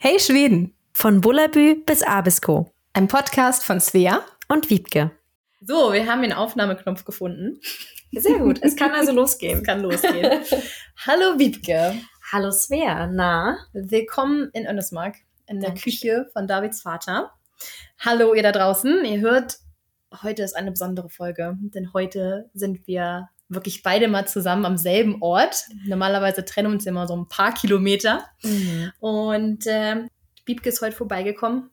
Hey Schweden! Von Bullabü bis Abisko. Ein Podcast von Svea und Wiebke. So, wir haben den Aufnahmeknopf gefunden. Sehr gut. Es kann also losgehen. Es kann losgehen. Hallo Wiebke. Hallo Svea. Na? Willkommen in Önnesmark, in der. Küche von Davids Vater. Hallo ihr da draußen. Ihr hört, heute ist eine besondere Folge, denn heute sind wir wirklich beide mal zusammen am selben Ort. Normalerweise trennen uns immer so ein paar Kilometer. Mhm. Und äh, Biebke ist heute vorbeigekommen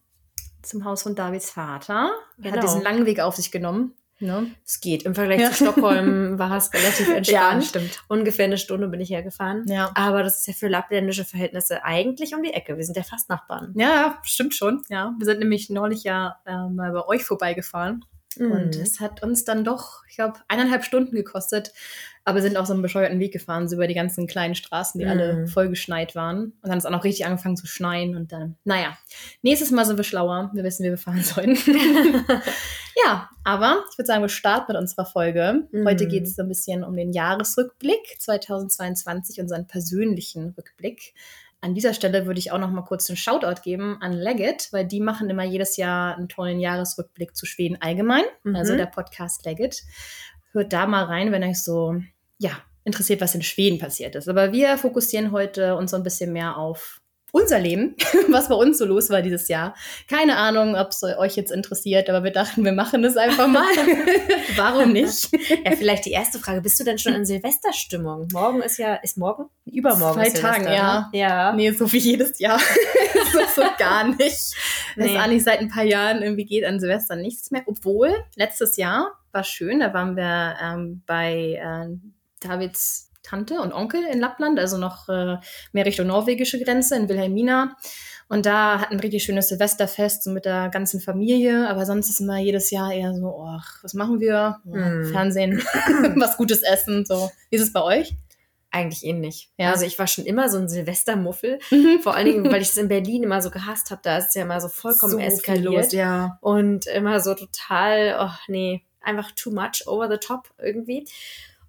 zum Haus von Davids Vater. Er genau. hat diesen langen Weg auf sich genommen. Ne? Es geht. Im Vergleich ja. zu Stockholm war es relativ entspannt. Ja, stimmt. Ungefähr eine Stunde bin ich hergefahren. Ja. Aber das ist ja für lappländische Verhältnisse eigentlich um die Ecke. Wir sind ja fast Nachbarn. Ja, stimmt schon. Ja, wir sind nämlich neulich ja äh, mal bei euch vorbeigefahren. Mhm. Und es hat uns dann doch, ich glaube, eineinhalb Stunden gekostet. Aber wir sind auch so einen bescheuerten Weg gefahren, so über die ganzen kleinen Straßen, die mhm. alle voll geschneit waren. Und dann es auch noch richtig angefangen zu schneien. Und dann, naja, nächstes Mal sind wir schlauer. Wir wissen, wie wir fahren sollen. ja, aber ich würde sagen, wir starten mit unserer Folge. Mhm. Heute geht es so ein bisschen um den Jahresrückblick 2022, unseren persönlichen Rückblick. An dieser Stelle würde ich auch noch mal kurz einen Shoutout geben an Leggett, weil die machen immer jedes Jahr einen tollen Jahresrückblick zu Schweden allgemein, mhm. also der Podcast Leggett. Hört da mal rein, wenn euch so, ja, interessiert, was in Schweden passiert ist. Aber wir fokussieren heute uns so ein bisschen mehr auf unser Leben, was bei uns so los war dieses Jahr. Keine Ahnung, ob es euch jetzt interessiert, aber wir dachten, wir machen es einfach mal. Warum nicht? Ja, vielleicht die erste Frage. Bist du denn schon in Silvesterstimmung? Morgen ist ja, ist morgen? Übermorgen. Zwei Tagen, ja. Ne? ja. Nee, so wie jedes Jahr. so, so gar nicht. Nee. Das eigentlich seit ein paar Jahren irgendwie geht an Silvester nichts mehr. Obwohl, letztes Jahr war schön, da waren wir ähm, bei äh, Davids Tante und Onkel in Lappland, also noch äh, mehr Richtung norwegische Grenze in Wilhelmina. Und da hatten ein richtig schönes Silvesterfest so mit der ganzen Familie. Aber sonst ist immer jedes Jahr eher so, oh, was machen wir? Oh, hm. Fernsehen, was Gutes essen. So, wie ist es bei euch? Eigentlich ähnlich. Ja. Also ich war schon immer so ein Silvestermuffel. Mhm. Vor allen Dingen, weil ich es in Berlin immer so gehasst habe. Da ist es ja immer so vollkommen so eskaliert. Los, ja. Und immer so total, oh nee, einfach too much over the top irgendwie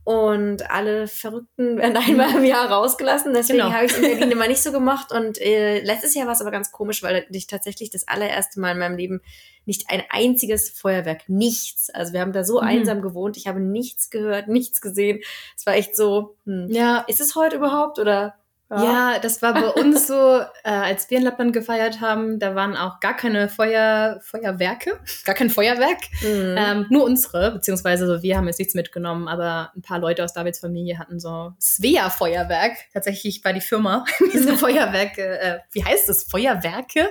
und alle Verrückten werden einmal im Jahr rausgelassen. Deswegen genau. habe ich es in Berlin immer nicht so gemacht. Und äh, letztes Jahr war es aber ganz komisch, weil ich tatsächlich das allererste Mal in meinem Leben nicht ein einziges Feuerwerk, nichts. Also wir haben da so mhm. einsam gewohnt. Ich habe nichts gehört, nichts gesehen. Es war echt so, hm, ja, ist es heute überhaupt oder ja. ja, das war bei uns so, äh, als wir in Lappland gefeiert haben, da waren auch gar keine Feuer, Feuerwerke, gar kein Feuerwerk, mhm. ähm, nur unsere, beziehungsweise so, wir haben jetzt nichts mitgenommen, aber ein paar Leute aus Davids Familie hatten so Svea-Feuerwerk. Tatsächlich war die Firma diese Feuerwerke, äh, wie heißt das? Feuerwerke?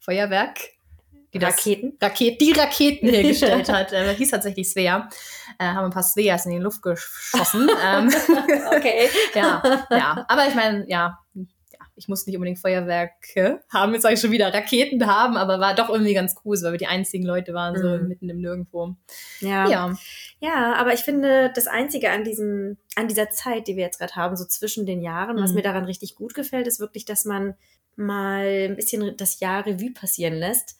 Feuerwerk? Die Raketen? Raket, die Raketen hergestellt hat. Äh, hieß tatsächlich Svea. Äh, haben ein paar Sveas in die Luft geschossen. ähm, okay. ja, ja. Aber ich meine, ja, ja, ich muss nicht unbedingt Feuerwerke haben, jetzt sage ich schon wieder Raketen haben, aber war doch irgendwie ganz cool, weil wir die einzigen Leute waren, so mhm. mitten im Nirgendwo. Ja. ja. Ja, aber ich finde, das Einzige an diesem, an dieser Zeit, die wir jetzt gerade haben, so zwischen den Jahren, mhm. was mir daran richtig gut gefällt, ist wirklich, dass man mal ein bisschen das Jahr Revue passieren lässt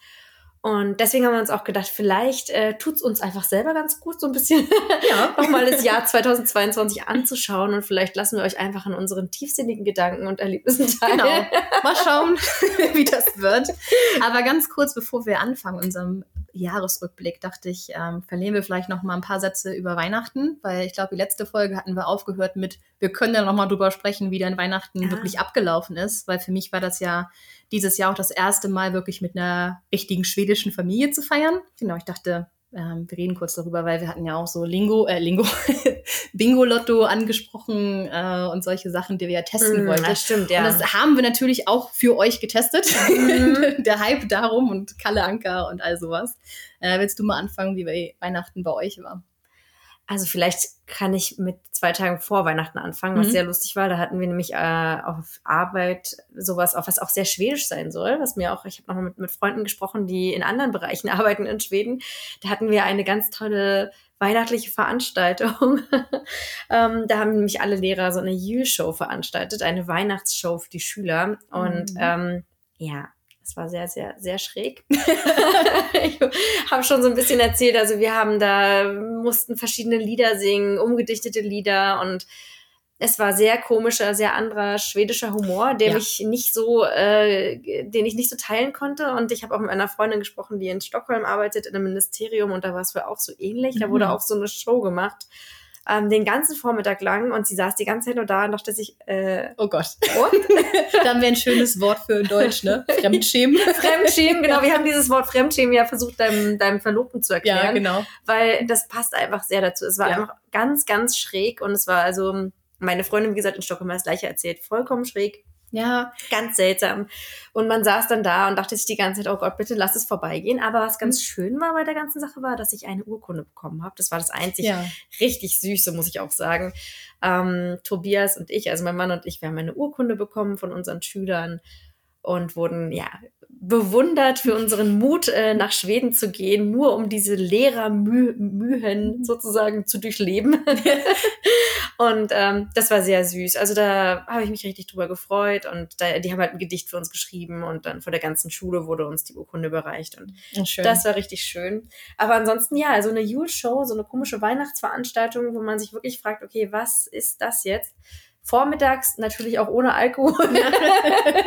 und deswegen haben wir uns auch gedacht, vielleicht äh, tut es uns einfach selber ganz gut, so ein bisschen ja. nochmal das Jahr 2022 anzuschauen und vielleicht lassen wir euch einfach an unseren tiefsinnigen Gedanken und Erlebnissen teil. Genau. Mal schauen, wie das wird. Aber ganz kurz, bevor wir anfangen, unserem Jahresrückblick, dachte ich, ähm, verlieren wir vielleicht noch mal ein paar Sätze über Weihnachten, weil ich glaube, die letzte Folge hatten wir aufgehört mit, wir können ja noch mal drüber sprechen, wie dann Weihnachten ja. wirklich abgelaufen ist, weil für mich war das ja dieses Jahr auch das erste Mal wirklich mit einer richtigen schwedischen Familie zu feiern. Genau, ich dachte, ähm, wir reden kurz darüber, weil wir hatten ja auch so Lingo, äh, Lingo, Bingo-Lotto angesprochen äh, und solche Sachen, die wir ja testen mm, wollten. Das stimmt, ja. Und das haben wir natürlich auch für euch getestet. Mhm. Der Hype darum und Kalle Anker und all sowas. Äh, willst du mal anfangen, wie Weihnachten bei euch war? Also vielleicht kann ich mit zwei Tagen vor Weihnachten anfangen, was mhm. sehr lustig war. Da hatten wir nämlich äh, auf Arbeit sowas, auf was auch sehr schwedisch sein soll, was mir auch, ich habe noch mit, mit Freunden gesprochen, die in anderen Bereichen arbeiten in Schweden. Da hatten wir eine ganz tolle weihnachtliche Veranstaltung. ähm, da haben nämlich alle Lehrer so eine Jule-Show veranstaltet, eine Weihnachtsshow für die Schüler. Und mhm. ähm, ja, das war sehr, sehr, sehr schräg. ich habe schon so ein bisschen erzählt, also wir haben da, mussten verschiedene Lieder singen, umgedichtete Lieder und es war sehr komischer, sehr anderer schwedischer Humor, der ja. mich nicht so, äh, den ich nicht so teilen konnte. Und ich habe auch mit einer Freundin gesprochen, die in Stockholm arbeitet, in einem Ministerium, und da war es wohl auch so ähnlich. Da wurde mhm. auch so eine Show gemacht ähm, den ganzen Vormittag lang und sie saß die ganze Zeit nur da und dachte sich, äh, oh Gott. da haben wir ein schönes Wort für Deutsch, ne? Fremdschämen. Fremdschämen, genau. Wir haben dieses Wort Fremdschämen ja versucht, deinem, deinem Verlobten zu erklären. Ja, genau. Weil das passt einfach sehr dazu. Es war ja. einfach ganz, ganz schräg und es war also, meine Freundin, wie gesagt, in Stockholm hat das gleiche erzählt, vollkommen schräg. Ja, ganz seltsam. Und man saß dann da und dachte sich die ganze Zeit, oh Gott, bitte lass es vorbeigehen. Aber was ganz mhm. schön war bei der ganzen Sache war, dass ich eine Urkunde bekommen habe. Das war das einzig ja. richtig Süße, muss ich auch sagen. Ähm, Tobias und ich, also mein Mann und ich, wir haben eine Urkunde bekommen von unseren Schülern und wurden ja bewundert für unseren Mut, äh, nach Schweden zu gehen, nur um diese Lehrermühen sozusagen zu durchleben. und ähm, das war sehr süß. Also da habe ich mich richtig drüber gefreut und da, die haben halt ein Gedicht für uns geschrieben und dann vor der ganzen Schule wurde uns die Urkunde überreicht und schön. das war richtig schön. Aber ansonsten ja, also eine Yule-Show, so eine komische Weihnachtsveranstaltung, wo man sich wirklich fragt, okay, was ist das jetzt? Vormittags natürlich auch ohne Alkohol.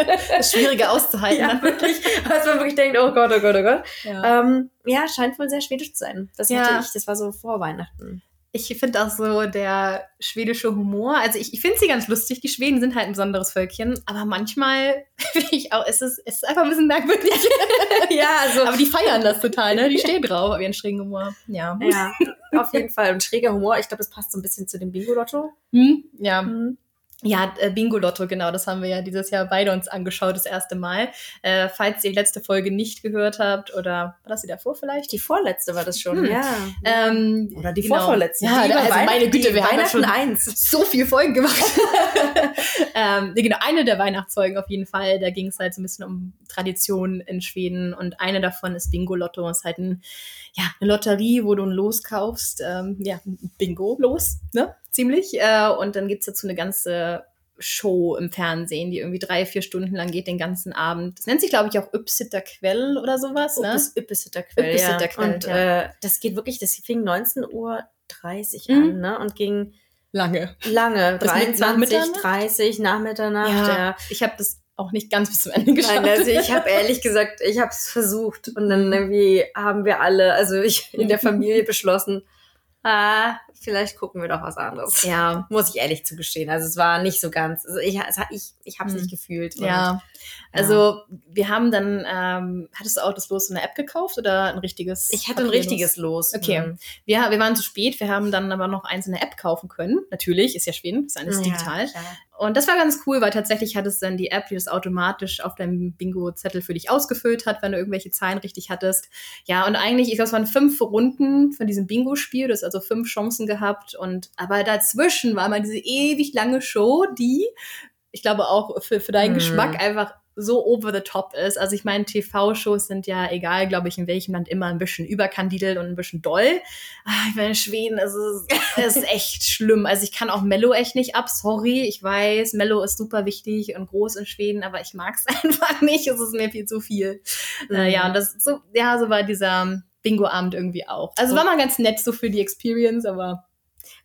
das ist schwieriger auszuhalten. Ja, wirklich. Als man wirklich denkt, oh Gott, oh Gott, oh Gott. Ja, ähm, ja scheint wohl sehr schwedisch zu sein. Das ja. hatte ich, das war so vor Weihnachten. Ich finde auch so der schwedische Humor, also ich, ich finde sie ganz lustig. Die Schweden sind halt ein besonderes Völkchen, aber manchmal finde ich auch, es ist, es ist einfach ein bisschen merkwürdig. ja, also. Aber die feiern das total, ne? Die stehen drauf auf ihren schrägen Humor. Ja. Ja, auf jeden Fall. Und schräger Humor, ich glaube, das passt so ein bisschen zu dem Bingo-Lotto. Hm, ja. Hm. Ja, äh, Bingo-Lotto, genau, das haben wir ja dieses Jahr beide uns angeschaut, das erste Mal. Äh, falls ihr die letzte Folge nicht gehört habt, oder war das die davor vielleicht? Die vorletzte war das schon, hm. ja. Ähm, oder die genau. vorvorletzte. Ja, die also meine Güte, wir haben ja schon eins. so viel Folgen gemacht. ähm, genau, eine der Weihnachtsfolgen auf jeden Fall, da ging es halt so ein bisschen um Tradition in Schweden und eine davon ist Bingo-Lotto, das ist halt ein, ja, eine Lotterie, wo du ein Los kaufst, ähm, ja, Bingo-Los, ne? Ziemlich. Äh, und dann gibt's dazu eine ganze Show im Fernsehen, die irgendwie drei, vier Stunden lang geht, den ganzen Abend. Das nennt sich, glaube ich, auch Ypsitter Quell oder sowas, ne? Ypsitter Quell, Ypsitter Quell, Und ja. äh, das geht wirklich, das fing 19.30 Uhr mhm. an, ne? Und ging lange. Lange. 23, 30 nach Mitternacht. Ja, ja. Ich habe das auch nicht ganz bis zum Ende geschafft. Nein, also ich habe ehrlich gesagt, ich habe es versucht und dann irgendwie haben wir alle, also ich in der Familie beschlossen, ah, vielleicht gucken wir doch was anderes. Ja. Muss ich ehrlich zugestehen. Also es war nicht so ganz, also ich, ich, ich habe es hm. nicht gefühlt. Ja. Also wir haben dann, ähm, hattest du auch das Los in der App gekauft oder ein richtiges? Ich hatte ein richtiges Los. Okay. Mhm. Wir, wir waren zu spät, wir haben dann aber noch eins in der App kaufen können. Natürlich, ist ja Schweden, ist alles ja, digital. Klar. Und das war ganz cool, weil tatsächlich hat es dann die App, die das automatisch auf deinem Bingo-Zettel für dich ausgefüllt hat, wenn du irgendwelche Zahlen richtig hattest. Ja, und eigentlich, ich glaube, es waren fünf Runden von diesem Bingo-Spiel, du hast also fünf Chancen gehabt. Und aber dazwischen war mal diese ewig lange Show, die ich glaube auch für, für deinen mm. Geschmack einfach so over the top ist. Also ich meine, TV-Shows sind ja, egal, glaube ich, in welchem Land immer ein bisschen überkandidelt und ein bisschen doll. Ah, ich meine, in Schweden ist es ist echt schlimm. Also ich kann auch Mello echt nicht ab. Sorry, ich weiß, Mello ist super wichtig und groß in Schweden, aber ich mag es einfach nicht. Es ist mir viel zu viel. Mhm. Äh, ja, und das so, ja, so war dieser Bingo-Abend irgendwie auch. Also war mal ganz nett so für die Experience, aber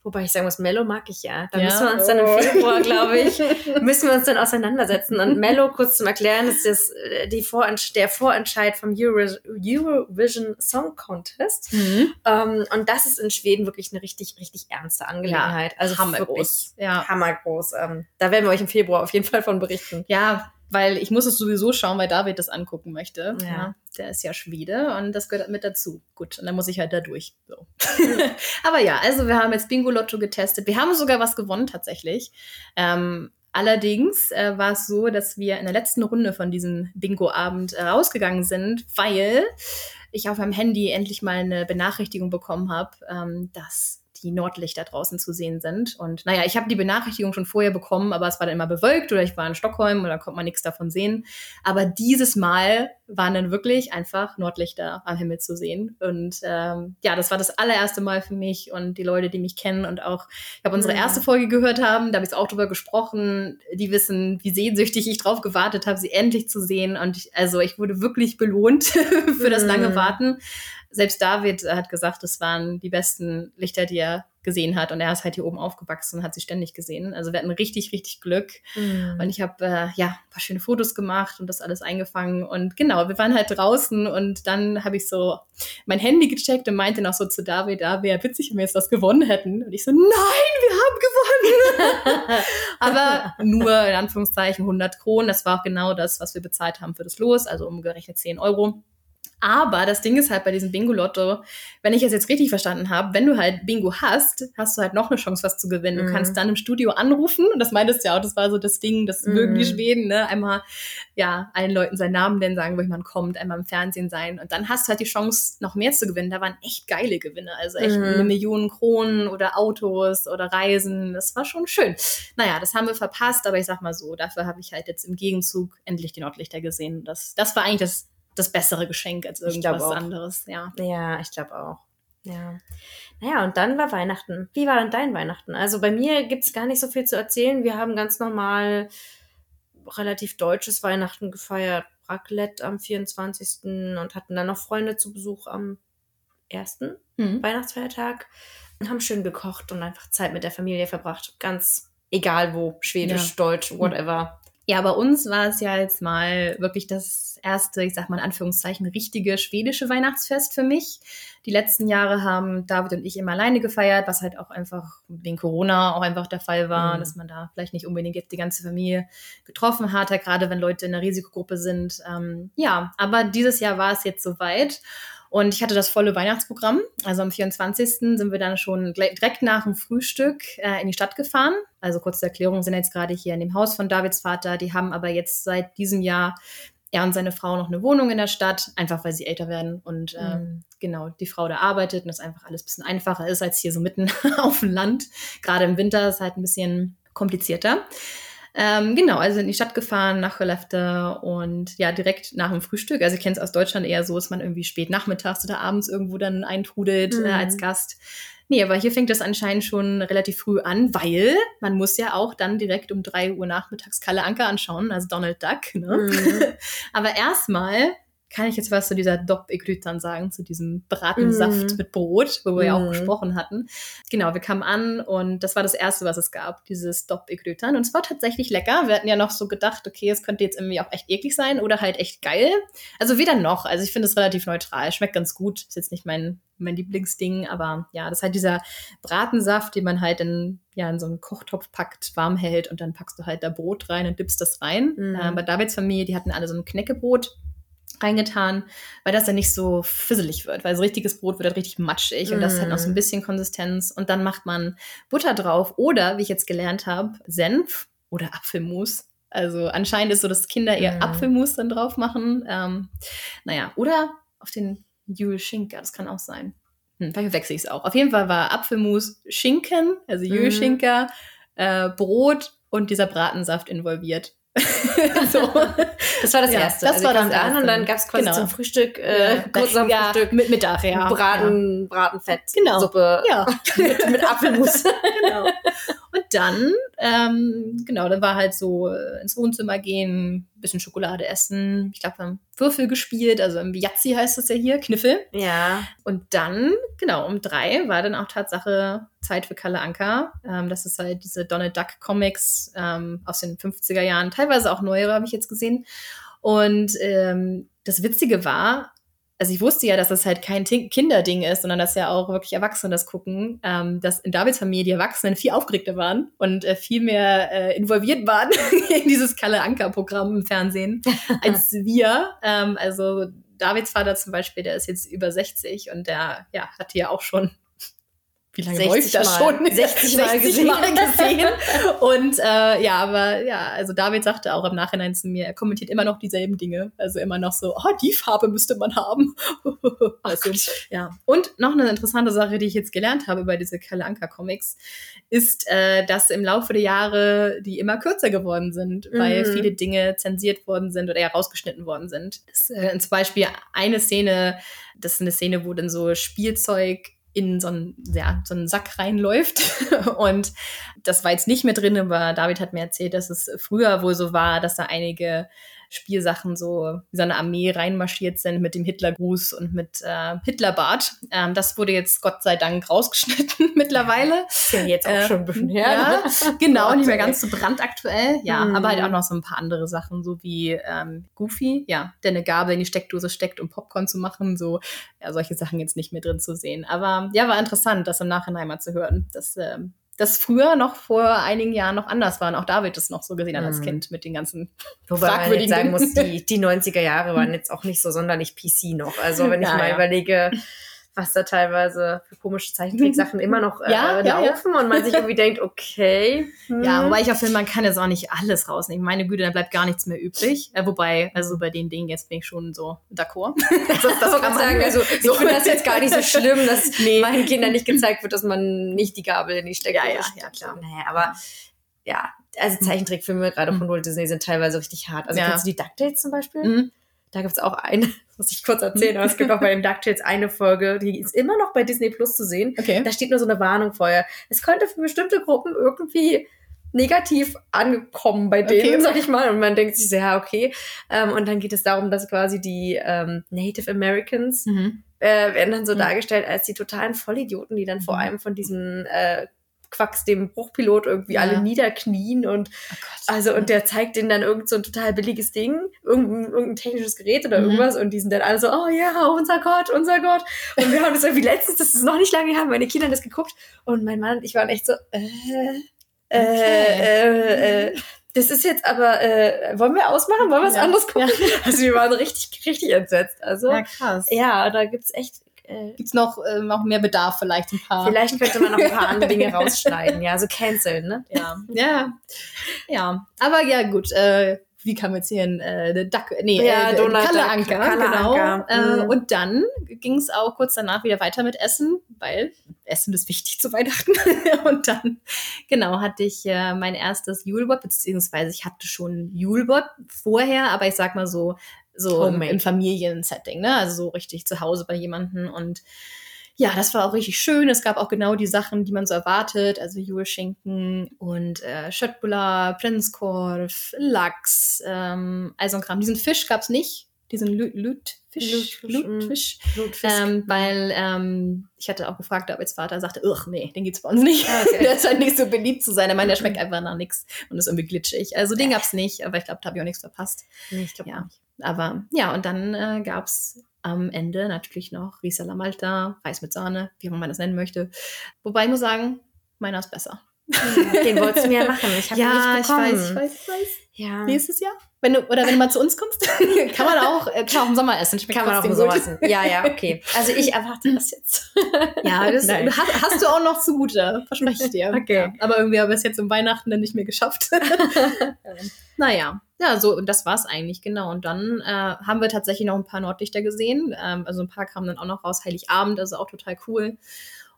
Wobei ich sagen muss, Mello mag ich ja. Da ja? müssen wir uns dann im oh. Februar, glaube ich, müssen wir uns dann auseinandersetzen. Und Mello, kurz zum Erklären, ist das, äh, die Vorent der Vorentscheid vom Euro Eurovision Song Contest. Mhm. Um, ähm, und das ist in Schweden wirklich eine richtig, richtig ernste Angelegenheit. Ja, also hammergroß. Ja. Hammergroß. Um, ähm, da werden wir euch im Februar auf jeden Fall von berichten. Ja, weil ich muss es sowieso schauen, weil David das angucken möchte. Ja. ja. der ist ja Schwede und das gehört mit dazu. Gut, und dann muss ich halt da durch. So. Aber ja, also wir haben jetzt Bingo-Lotto getestet. Wir haben sogar was gewonnen tatsächlich. Ähm, allerdings äh, war es so, dass wir in der letzten Runde von diesem Bingo-Abend äh, rausgegangen sind, weil ich auf meinem Handy endlich mal eine Benachrichtigung bekommen habe, ähm, dass die Nordlichter draußen zu sehen sind. Und naja, ich habe die Benachrichtigung schon vorher bekommen, aber es war dann immer bewölkt oder ich war in Stockholm oder konnte man nichts davon sehen. Aber dieses Mal waren dann wirklich einfach Nordlichter am Himmel zu sehen. Und ähm, ja, das war das allererste Mal für mich und die Leute, die mich kennen und auch, ich habe unsere erste Folge gehört haben, da habe ich auch drüber gesprochen, die wissen, wie sehnsüchtig ich drauf gewartet habe, sie endlich zu sehen. Und ich, also ich wurde wirklich belohnt für das lange Warten selbst David hat gesagt, es waren die besten Lichter, die er gesehen hat. Und er ist halt hier oben aufgewachsen und hat sie ständig gesehen. Also wir hatten richtig, richtig Glück. Mhm. Und ich habe äh, ja ein paar schöne Fotos gemacht und das alles eingefangen. Und genau, wir waren halt draußen und dann habe ich so mein Handy gecheckt und meinte noch so zu David, da wäre witzig, wenn wir jetzt was gewonnen hätten. Und ich so, nein, wir haben gewonnen. Aber nur in Anführungszeichen 100 Kronen. Das war auch genau das, was wir bezahlt haben für das Los, also umgerechnet 10 Euro. Aber das Ding ist halt bei diesem Bingo-Lotto, wenn ich es jetzt richtig verstanden habe, wenn du halt Bingo hast, hast du halt noch eine Chance, was zu gewinnen. Du mhm. kannst dann im Studio anrufen, und das meintest du ja auch, das war so das Ding, das mhm. mögen die Schweden, ne? Einmal, ja, allen Leuten seinen Namen nennen, sagen, wo jemand kommt, einmal im Fernsehen sein. Und dann hast du halt die Chance, noch mehr zu gewinnen. Da waren echt geile Gewinne. Also echt mhm. eine Million Kronen oder Autos oder Reisen. Das war schon schön. Naja, das haben wir verpasst, aber ich sag mal so, dafür habe ich halt jetzt im Gegenzug endlich die Nordlichter gesehen. Das, das war eigentlich das das bessere Geschenk als irgendwas anderes. Ja, ja ich glaube auch. Ja. Naja, und dann war Weihnachten. Wie war denn dein Weihnachten? Also bei mir gibt es gar nicht so viel zu erzählen. Wir haben ganz normal relativ deutsches Weihnachten gefeiert. Raclette am 24. und hatten dann noch Freunde zu Besuch am ersten mhm. Weihnachtsfeiertag und haben schön gekocht und einfach Zeit mit der Familie verbracht. Ganz egal wo, Schwedisch, ja. Deutsch, whatever. Ja, bei uns war es ja jetzt mal wirklich das erste, ich sag mal in Anführungszeichen, richtige schwedische Weihnachtsfest für mich. Die letzten Jahre haben David und ich immer alleine gefeiert, was halt auch einfach wegen Corona auch einfach der Fall war, mhm. dass man da vielleicht nicht unbedingt jetzt die ganze Familie getroffen hat, ja, gerade wenn Leute in der Risikogruppe sind. Ähm, ja, aber dieses Jahr war es jetzt soweit. Und ich hatte das volle Weihnachtsprogramm. Also am 24. sind wir dann schon direkt nach dem Frühstück äh, in die Stadt gefahren. Also kurze Erklärung, sind jetzt gerade hier in dem Haus von Davids Vater. Die haben aber jetzt seit diesem Jahr er und seine Frau noch eine Wohnung in der Stadt, einfach weil sie älter werden und äh, mhm. genau die Frau da arbeitet und das einfach alles ein bisschen einfacher ist als hier so mitten auf dem Land. Gerade im Winter ist halt ein bisschen komplizierter. Ähm, genau, also in die Stadt gefahren nach Skellefteå und ja, direkt nach dem Frühstück. Also ich kenne es aus Deutschland eher so, dass man irgendwie spät nachmittags oder abends irgendwo dann eintrudelt mhm. äh, als Gast. Nee, aber hier fängt das anscheinend schon relativ früh an, weil man muss ja auch dann direkt um drei Uhr nachmittags Kalle Anker anschauen, also Donald Duck. Ne? Mhm. aber erstmal kann ich jetzt was zu dieser Dop Egrytan sagen, zu diesem Bratensaft mm. mit Brot, wo wir mm. ja auch mhm. gesprochen hatten. Genau, wir kamen an und das war das erste, was es gab, dieses Dop Egrytan. Und es war tatsächlich lecker. Wir hatten ja noch so gedacht, okay, es könnte jetzt irgendwie auch echt eklig sein oder halt echt geil. Also weder noch. Also ich finde es relativ neutral. Schmeckt ganz gut. Ist jetzt nicht mein, mein Lieblingsding, aber ja, das ist halt dieser Bratensaft, den man halt in, ja, in so einen Kochtopf packt, warm hält und dann packst du halt da Brot rein und dippst das rein. Mm. Äh, bei Davids Familie, die hatten alle so ein Knäckebrot reingetan, weil das dann nicht so fisselig wird, weil so richtiges Brot wird halt richtig matschig mm. und das hat noch so ein mm. bisschen Konsistenz und dann macht man Butter drauf oder, wie ich jetzt gelernt habe, Senf oder Apfelmus. Also anscheinend ist so, dass Kinder eher mm. Apfelmus dann drauf machen. Ähm, naja, oder auf den Jule Schinker, das kann auch sein. Hm, vielleicht wechsle ich es auch. Auf jeden Fall war Apfelmus Schinken, also Jule Schinker, mm. äh, Brot und dieser Bratensaft involviert. so. Das war das ja, Erste. Das also war das Erste. An und dann gab es quasi genau. zum Frühstück, äh, kurz am ja, Frühstück mit Mittag, ja. Braten, ja. Bratenfett, genau. Suppe ja. mit, mit Apfelmus. genau. Dann, ähm, genau, dann war halt so äh, ins Wohnzimmer gehen, bisschen Schokolade essen. Ich glaube, wir haben Würfel gespielt, also im Yazzi heißt das ja hier, Kniffel. Ja. Und dann, genau, um drei war dann auch Tatsache Zeit für Kalle Anker. Ähm, das ist halt diese Donald Duck Comics ähm, aus den 50er Jahren, teilweise auch neuere habe ich jetzt gesehen. Und ähm, das Witzige war, also ich wusste ja, dass das halt kein Kinderding ist, sondern dass ja auch wirklich Erwachsene das gucken, ähm, dass in Davids Familie die Erwachsenen viel aufgeregter waren und äh, viel mehr äh, involviert waren in dieses Kalle Anker-Programm im Fernsehen als wir. Ähm, also Davids Vater zum Beispiel, der ist jetzt über 60 und der ja, hatte ja auch schon wie lange läuft das Mal, schon? 60 Mal 60 gesehen. Mal gesehen. Und äh, ja, aber ja, also David sagte auch im Nachhinein zu mir, er kommentiert immer noch dieselben Dinge. Also immer noch so, oh, die Farbe müsste man haben. also, ja. Und noch eine interessante Sache, die ich jetzt gelernt habe über diese Kalle Anka Comics, ist, äh, dass im Laufe der Jahre die immer kürzer geworden sind, mhm. weil viele Dinge zensiert worden sind oder ja rausgeschnitten worden sind. Das, äh, zum Beispiel eine Szene, das ist eine Szene, wo dann so Spielzeug in so einen, ja, so einen Sack reinläuft. Und das war jetzt nicht mehr drin, aber David hat mir erzählt, dass es früher wohl so war, dass da einige Spielsachen so wie so eine Armee reinmarschiert sind mit dem Hitlergruß und mit äh, Hitlerbart. Ähm, das wurde jetzt Gott sei Dank rausgeschnitten mittlerweile. Ist ja jetzt auch äh, schon ein bisschen her. Ja, ne? genau, nicht mehr ganz so brandaktuell. Ja, mhm. aber halt auch noch so ein paar andere Sachen, so wie ähm, Goofy, ja, der eine Gabel in die Steckdose steckt, um Popcorn zu machen. So, ja, solche Sachen jetzt nicht mehr drin zu sehen. Aber ja, war interessant, das im Nachhinein mal zu hören. Das ähm, das früher noch vor einigen Jahren noch anders war und auch David das noch so gesehen hat als mhm. Kind mit den ganzen Wobei man jetzt sagen muss, die, die 90er Jahre waren jetzt auch nicht so sonderlich PC noch. Also wenn ich ja, mal ja. überlege, was da teilweise für komische Zeichentricksachen immer noch äh, ja, laufen ja, ja. und man sich irgendwie denkt, okay. Hm. Ja, wobei ich auch finde, man kann jetzt auch nicht alles rausnehmen. Meine Güte, da bleibt gar nichts mehr übrig. Äh, wobei, also bei den Dingen jetzt bin ich schon so d'accord. das, das kann man sagen. Also ich finde das jetzt gar nicht so schlimm, dass nee. meinen Kindern nicht gezeigt wird, dass man nicht die Gabel in die Steckdose ja, ja, ja, klar. Naja, aber ja, also Zeichentrickfilme gerade von Walt Disney sind teilweise richtig hart. Also ja. kennst du die DuckTales zum Beispiel? Mhm. Da gibt es auch eine, muss ich kurz erzählen, aber es gibt auch bei den DuckTales eine Folge, die ist immer noch bei Disney Plus zu sehen. Okay. Da steht nur so eine Warnung vorher. Es könnte für bestimmte Gruppen irgendwie negativ angekommen bei denen, okay. sag ich mal. Und man denkt sich so, ja, okay. Ähm, und dann geht es darum, dass quasi die ähm, Native Americans mhm. äh, werden dann so mhm. dargestellt als die totalen Vollidioten, die dann vor mhm. allem von diesen äh, Quacks dem Bruchpilot irgendwie ja. alle niederknien und oh also und der zeigt denen dann irgend so ein total billiges Ding, irgendein, irgendein technisches Gerät oder mhm. irgendwas und die sind dann alle so, oh ja, unser Gott, unser Gott. Und wir haben das irgendwie letztens, das ist noch nicht lange, haben meine Kinder das geguckt und mein Mann und ich waren echt so, äh, äh, okay. äh, äh, das ist jetzt aber, äh, wollen wir ausmachen? Wollen wir was ja. anderes gucken? Ja. Also wir waren richtig, richtig entsetzt. Also, ja, krass. Ja, da gibt's echt äh, Gibt es noch, äh, noch mehr Bedarf vielleicht ein paar? Vielleicht könnte man noch ein paar andere Dinge rausschneiden, ja, so canceln, ne? Ja, ja, ja. Aber ja, gut, äh, wie kam jetzt hier ein äh, Duck, nee, ja, äh, Donald Kalle Anker, Kalle genau. Anker. Äh, mhm. und dann ging es auch kurz danach wieder weiter mit Essen, weil Essen ist wichtig zu Weihnachten. und dann, genau, hatte ich äh, mein erstes Julebot, beziehungsweise ich hatte schon Julebot vorher, aber ich sag mal so, so im, im Familiensetting, ne? Also so richtig zu Hause bei jemanden und ja, das war auch richtig schön. Es gab auch genau die Sachen, die man so erwartet, also Julschinken und äh, Schöttbula, Prinzkorf, Lachs, ähm, ein Kram. Diesen Fisch gab's nicht, diesen Lütfisch, Lütfisch, ähm, weil ähm, ich hatte auch gefragt, ob jetzt Vater sagte, ach nee, den gibt's bei uns nicht. Ah, okay. der scheint nicht so beliebt zu sein. Er meint, der schmeckt einfach nach nichts und ist irgendwie glitschig. Also den gab's nicht, aber ich glaube, da habe ich auch nichts verpasst. Nee, ich glaube ja. nicht. Aber ja, und dann äh, gab es am Ende natürlich noch Risala Malta, Reis mit Sahne, wie man das nennen möchte. Wobei ich muss sagen, meiner ist besser. Den wolltest du mir ja machen. Ich habe ja, nicht bekommen. ich weiß, ich weiß, ich weiß. Ja. Nächstes Jahr? Wenn du, oder wenn du mal zu uns kommst, kann man auch, äh, kann auch im Sommer essen. Schmeckt kann man auch im Sommer essen. Ja, ja, okay. Also ich erwarte das jetzt. ja, das hast, hast, du auch noch zugute, verspreche ich dir. Okay. Ja, aber irgendwie habe ich es jetzt um Weihnachten dann nicht mehr geschafft. naja, ja, so, und das war's eigentlich, genau. Und dann äh, haben wir tatsächlich noch ein paar Nordlichter gesehen. Ähm, also ein paar kamen dann auch noch raus, Heiligabend, also auch total cool.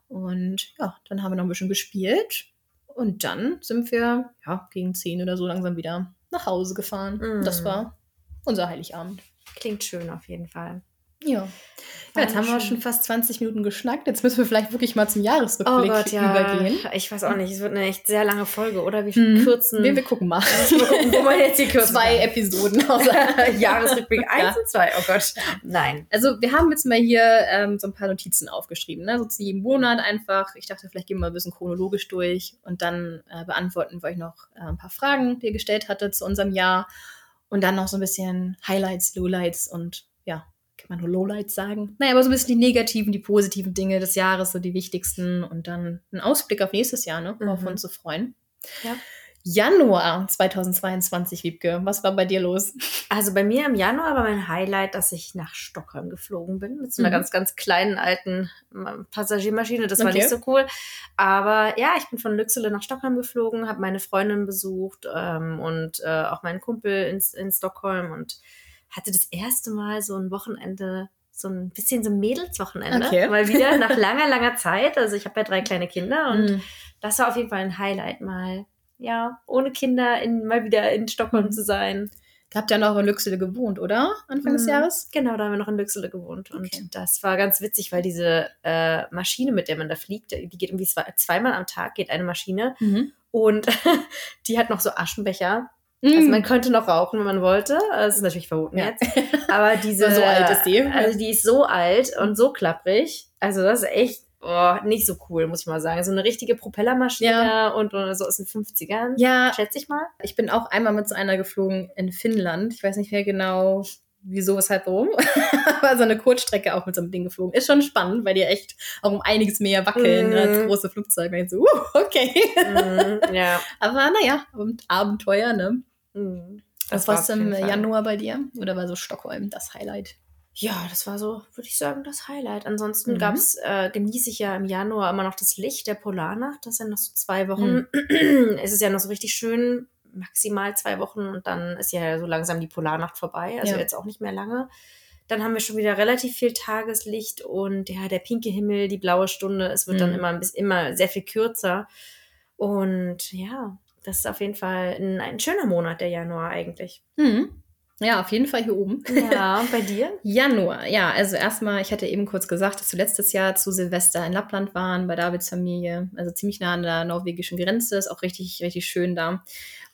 Und ja, dann haben wir noch ein bisschen gespielt. Und dann sind wir, ja, gegen zehn oder so langsam wieder nach Hause gefahren. Mm. Das war unser Heiligabend. Klingt schön auf jeden Fall. Ja. ja jetzt haben wir schon fast 20 Minuten geschnackt. Jetzt müssen wir vielleicht wirklich mal zum Jahresrückblick oh Gott, ja. übergehen. Ich weiß auch nicht, es wird eine echt sehr lange Folge, oder? Wir hm. kürzen. Wir, wir gucken mal. Wir gucken, wo man jetzt die kürzen Zwei. Episoden aus Jahresrückblick 1 ja. und 2. Oh Gott. Nein. Also wir haben jetzt mal hier ähm, so ein paar Notizen aufgeschrieben. Ne? So zu jedem Monat einfach. Ich dachte, vielleicht gehen wir mal ein bisschen chronologisch durch und dann äh, beantworten wir euch noch äh, ein paar Fragen, die ihr gestellt hattet zu unserem Jahr. Und dann noch so ein bisschen Highlights, Lowlights und ja, kann man nur Lowlights sagen? Naja, aber so ein bisschen die negativen, die positiven Dinge des Jahres, so die wichtigsten und dann ein Ausblick auf nächstes Jahr, ne? Mhm. Auf uns zu freuen. Ja. Januar 2022, Wiebke. Was war bei dir los? Also bei mir im Januar war mein Highlight, dass ich nach Stockholm geflogen bin mit so einer mhm. ganz, ganz kleinen alten Passagiermaschine. Das war okay. nicht so cool. Aber ja, ich bin von Lüxele nach Stockholm geflogen, habe meine Freundin besucht ähm, und äh, auch meinen Kumpel in, in Stockholm und hatte das erste Mal so ein Wochenende, so ein bisschen so ein Mädelswochenende. Okay. Mal wieder nach langer, langer Zeit. Also ich habe ja drei kleine Kinder und mm. das war auf jeden Fall ein Highlight, mal, ja, ohne Kinder in, mal wieder in Stockholm mhm. zu sein. Ihr habt ja noch in Lüxele gewohnt, oder? Anfang des mhm. Jahres? Genau, da haben wir noch in Lüxele gewohnt. Und okay. das war ganz witzig, weil diese äh, Maschine, mit der man da fliegt, die geht irgendwie zwei, zweimal am Tag, geht eine Maschine. Mhm. Und die hat noch so Aschenbecher Mm. Also man könnte noch rauchen, wenn man wollte. Das ist natürlich verboten ja. jetzt. Aber diese. so alt ist die. Also die ist so alt und so klapprig. Also das ist echt oh, nicht so cool, muss ich mal sagen. So eine richtige Propellermaschine ja. und, und so aus den 50ern. Ja. Schätze ich mal. Ich bin auch einmal mit so einer geflogen in Finnland. Ich weiß nicht mehr genau, wieso, weshalb, warum. Aber so eine Kurzstrecke auch mit so einem Ding geflogen. Ist schon spannend, weil die echt auch um einiges mehr wackeln mm. als große Flugzeuge. Und so, uh, okay. Mm, ja. Aber naja, Abenteuer, ne? Mm. Was war es im Januar bei dir? Oder war so Stockholm das Highlight? Ja, das war so, würde ich sagen, das Highlight. Ansonsten mhm. gab's, äh, genieße ich ja im Januar immer noch das Licht der Polarnacht. Das sind noch so zwei Wochen. Mhm. es ist ja noch so richtig schön, maximal zwei Wochen und dann ist ja so langsam die Polarnacht vorbei. Also ja. jetzt auch nicht mehr lange. Dann haben wir schon wieder relativ viel Tageslicht und ja, der pinke Himmel, die blaue Stunde, es wird mhm. dann immer ein bisschen, immer sehr viel kürzer. Und ja, das ist auf jeden Fall ein, ein schöner Monat, der Januar eigentlich. Mhm. Ja, auf jeden Fall hier oben. Ja, bei dir? Januar, ja. Also erstmal, ich hatte eben kurz gesagt, dass wir letztes Jahr zu Silvester in Lappland waren, bei Davids Familie. Also ziemlich nah an der norwegischen Grenze. Ist auch richtig, richtig schön da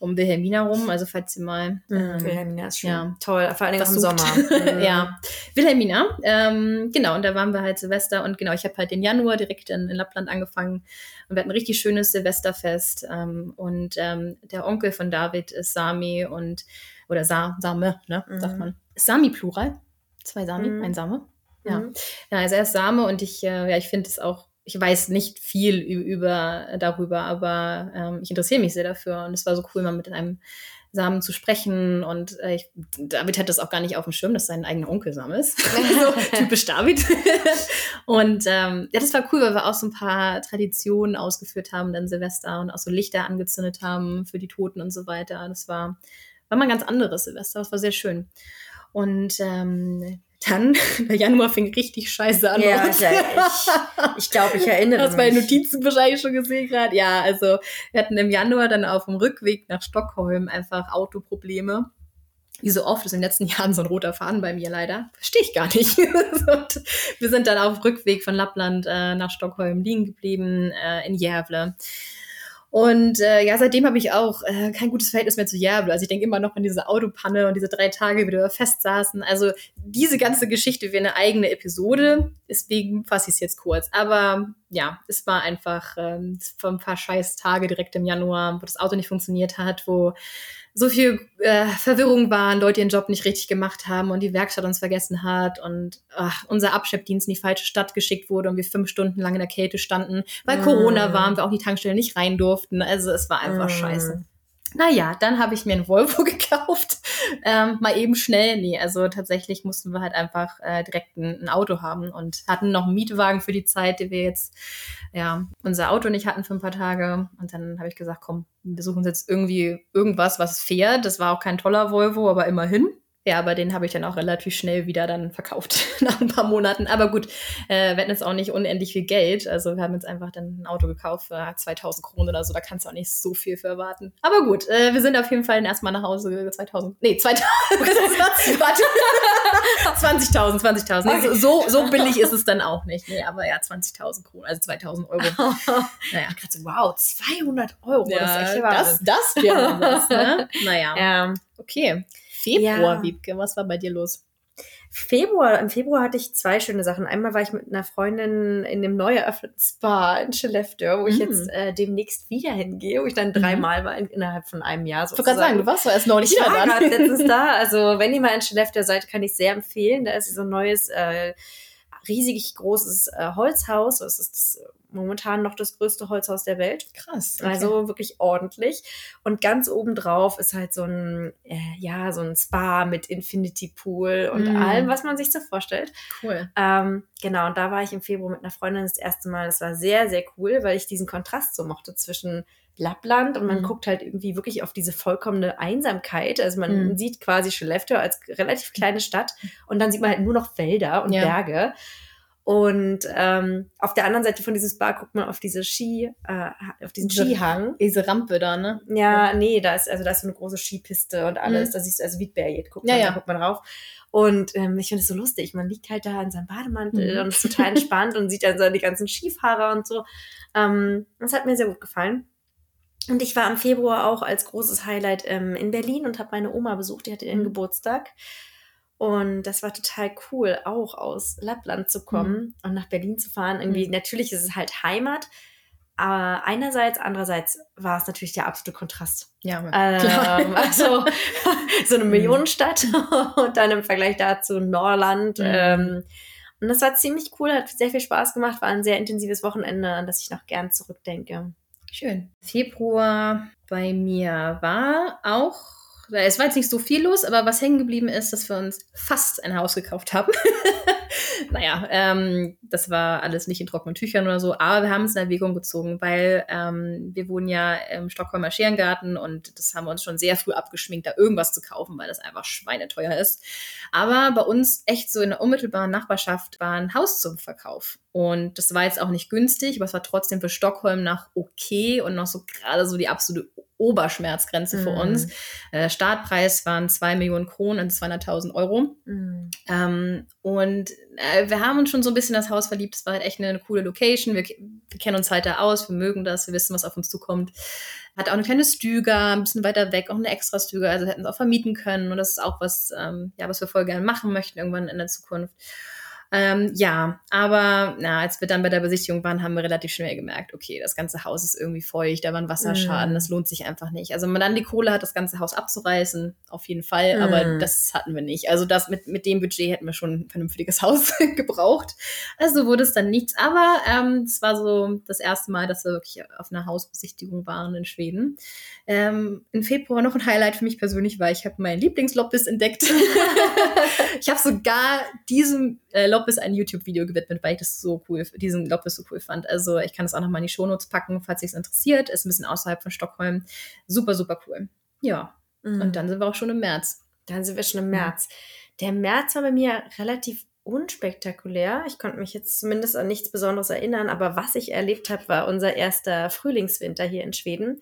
um Wilhelmina rum. Also falls ihr mal. Ähm, Wilhelmina ist schön. Ja, toll, vor allem im Sommer. Mhm. ja, Wilhelmina. Ähm, genau, und da waren wir halt Silvester. Und genau, ich habe halt den Januar direkt in, in, Lappland angefangen. Und wir hatten ein richtig schönes Silvesterfest. Ähm, und ähm, der Onkel von David ist Sami und oder Sa Same, ne, mhm. sagt man. Sami Plural. Zwei Sami, mhm. ein Same. Ja. Mhm. ja, also er ist Same und ich, äh, ja, ich finde es auch, ich weiß nicht viel über, darüber, aber ähm, ich interessiere mich sehr dafür und es war so cool, mal mit einem Samen zu sprechen und äh, ich, David hat das auch gar nicht auf dem Schirm, dass sein eigener Onkel Sam ist. so typisch David. und ähm, ja, das war cool, weil wir auch so ein paar Traditionen ausgeführt haben, dann Silvester und auch so Lichter angezündet haben für die Toten und so weiter. Das war war mal ein ganz anderes Silvester. Das war sehr schön. Und ähm, dann, der Januar fing richtig scheiße an. Ja, ich, ich glaube, ich erinnere mich. Hast meine Notizen wahrscheinlich schon gesehen gerade. Ja, also wir hatten im Januar dann auf dem Rückweg nach Stockholm einfach Autoprobleme. Wie so oft ist in den letzten Jahren so ein roter Faden bei mir leider. Verstehe ich gar nicht. Wir sind dann auf dem Rückweg von Lappland äh, nach Stockholm liegen geblieben, äh, in Järvle. Und äh, ja, seitdem habe ich auch äh, kein gutes Verhältnis mehr zu Järbel. Also ich denke immer noch an diese Autopanne und diese drei Tage, wie wir festsaßen. Also diese ganze Geschichte wäre eine eigene Episode. Deswegen fasse ich es jetzt kurz. Aber ja, es war einfach ähm, es ein paar scheiß Tage direkt im Januar, wo das Auto nicht funktioniert hat, wo so viel äh, Verwirrung waren, Leute ihren Job nicht richtig gemacht haben und die Werkstatt uns vergessen hat und ach, unser Abschleppdienst in die falsche Stadt geschickt wurde und wir fünf Stunden lang in der Kälte standen, weil mm. Corona war und wir auch die Tankstelle nicht rein durften. Also es war einfach mm. scheiße. Naja, dann habe ich mir ein Volvo gekauft. Ähm, mal eben schnell. Nee, also tatsächlich mussten wir halt einfach äh, direkt ein, ein, Auto haben und hatten noch einen Mietwagen für die Zeit, die wir jetzt, ja, unser Auto nicht hatten für ein paar Tage. Und dann habe ich gesagt, komm, wir suchen uns jetzt irgendwie irgendwas, was fährt. Das war auch kein toller Volvo, aber immerhin. Ja, aber den habe ich dann auch relativ schnell wieder dann verkauft nach ein paar Monaten. Aber gut, äh, wir hatten jetzt auch nicht unendlich viel Geld. Also wir haben jetzt einfach dann ein Auto gekauft für 2000 Kronen oder so. Da kannst du auch nicht so viel für erwarten. Aber gut, äh, wir sind auf jeden Fall erstmal nach Hause 2000. Nee, 2000. warte. 20.000, 20.000. Nee, so, so billig ist es dann auch nicht. Nee, aber ja, 20.000 Kronen, also 2000 Euro. naja. So, wow, 200 Euro. Ja, das ist echt das, das wäre was, ne? Naja. Ja. Okay. Februar, ja. Wiebke, was war bei dir los? Februar, im Februar hatte ich zwei schöne Sachen. Einmal war ich mit einer Freundin in dem neu eröffneten Spa in Skellefteå, wo ich jetzt äh, demnächst wieder hingehe, wo ich dann dreimal war in, innerhalb von einem Jahr. Sozusagen. Ich wollte sagen, du warst doch erst neulich da. Ja, gerade letztens da. Also wenn ihr mal in Skellefteå seid, kann ich sehr empfehlen. Da ist so ein neues, äh, riesig großes äh, Holzhaus. Das ist das momentan noch das größte Holzhaus der Welt. Krass. Okay. Also wirklich ordentlich. Und ganz oben drauf ist halt so ein, äh, ja, so ein Spa mit Infinity Pool und mm. allem, was man sich so vorstellt. Cool. Ähm, genau, und da war ich im Februar mit einer Freundin das erste Mal. Das war sehr, sehr cool, weil ich diesen Kontrast so mochte zwischen Lappland und man mhm. guckt halt irgendwie wirklich auf diese vollkommene Einsamkeit. Also man mhm. sieht quasi Skellefteå als relativ kleine Stadt und dann sieht man halt nur noch Wälder und ja. Berge. Und ähm, auf der anderen Seite von diesem Spa guckt man auf diese Ski, äh, auf diesen diese, Skihang. Diese Rampe da, ne? Ja, ja, nee, da ist also da ist so eine große Skipiste und alles. Mhm. Da siehst du also Wiedberget, guckt ja, ja. da guckt man rauf. Und ähm, ich finde es so lustig. Man liegt halt da in seinem Bademantel mhm. und ist total entspannt und sieht dann so die ganzen Skifahrer und so. Ähm, das hat mir sehr gut gefallen. Und ich war im Februar auch als großes Highlight ähm, in Berlin und habe meine Oma besucht. Die hatte ihren mhm. Geburtstag. Und das war total cool, auch aus Lappland zu kommen mhm. und nach Berlin zu fahren. Irgendwie, mhm. natürlich ist es halt Heimat, aber einerseits, andererseits war es natürlich der absolute Kontrast. Ja, ähm, also so eine mhm. Millionenstadt und dann im Vergleich dazu Norland. Mhm. Ähm, und das war ziemlich cool, hat sehr viel Spaß gemacht, war ein sehr intensives Wochenende, an das ich noch gern zurückdenke. Schön. Februar bei mir war auch es war jetzt nicht so viel los, aber was hängen geblieben ist, dass wir uns fast ein Haus gekauft haben. naja, ähm, das war alles nicht in trockenen Tüchern oder so, aber wir haben es in Erwägung gezogen, weil ähm, wir wohnen ja im Stockholmer Scherengarten und das haben wir uns schon sehr früh abgeschminkt, da irgendwas zu kaufen, weil das einfach schweineteuer ist. Aber bei uns echt so in der unmittelbaren Nachbarschaft war ein Haus zum Verkauf. Und das war jetzt auch nicht günstig, aber es war trotzdem für Stockholm nach okay und noch so gerade so die absolute Oberschmerzgrenze mhm. für uns. Der Startpreis waren 2 Millionen Kronen und 200.000 Euro. Mhm. Ähm, und äh, wir haben uns schon so ein bisschen das Haus verliebt. Es war halt echt eine, eine coole Location. Wir, wir, kennen uns halt da aus, wir mögen das, wir wissen, was auf uns zukommt. Hat auch eine kleine Stüger, ein bisschen weiter weg, auch eine extra Stüger. Also hätten es auch vermieten können. Und das ist auch was, ähm, ja, was wir voll gerne machen möchten irgendwann in der Zukunft. Ähm, ja, aber na, als wir dann bei der Besichtigung waren, haben wir relativ schnell gemerkt, okay, das ganze Haus ist irgendwie feucht, da war ein Wasserschaden, mm. das lohnt sich einfach nicht. Also wenn man dann die Kohle hat, das ganze Haus abzureißen, auf jeden Fall, mm. aber das hatten wir nicht. Also das mit, mit dem Budget hätten wir schon ein vernünftiges Haus gebraucht. Also wurde es dann nichts. Aber ähm, es war so das erste Mal, dass wir wirklich auf einer Hausbesichtigung waren in Schweden. Ähm, Im Februar noch ein Highlight für mich persönlich war, ich habe meinen Lieblingsloppis entdeckt. ich habe sogar diesem äh, Loppis ein YouTube-Video gewidmet, weil ich das so cool, diesen Loppis so cool fand. Also ich kann das auch nochmal in die Shownotes packen, falls sich es interessiert. Ist ein bisschen außerhalb von Stockholm. Super, super cool. Ja. Mhm. Und dann sind wir auch schon im März. Dann sind wir schon im März. Der März war bei mir relativ unspektakulär. Ich konnte mich jetzt zumindest an nichts Besonderes erinnern, aber was ich erlebt habe, war unser erster Frühlingswinter hier in Schweden.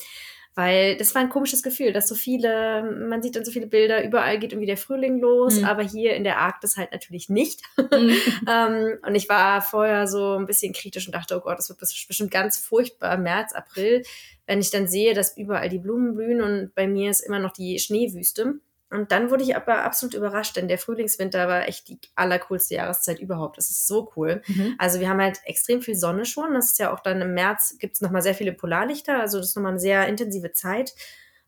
Weil das war ein komisches Gefühl, dass so viele, man sieht dann so viele Bilder, überall geht irgendwie der Frühling los, mhm. aber hier in der Arktis halt natürlich nicht. Mhm. ähm, und ich war vorher so ein bisschen kritisch und dachte, oh Gott, das wird bestimmt ganz furchtbar, März, April, wenn ich dann sehe, dass überall die Blumen blühen und bei mir ist immer noch die Schneewüste. Und dann wurde ich aber absolut überrascht, denn der Frühlingswinter war echt die allercoolste Jahreszeit überhaupt. Das ist so cool. Mhm. Also wir haben halt extrem viel Sonne schon. Das ist ja auch dann im März gibt es nochmal sehr viele Polarlichter. Also das ist nochmal eine sehr intensive Zeit.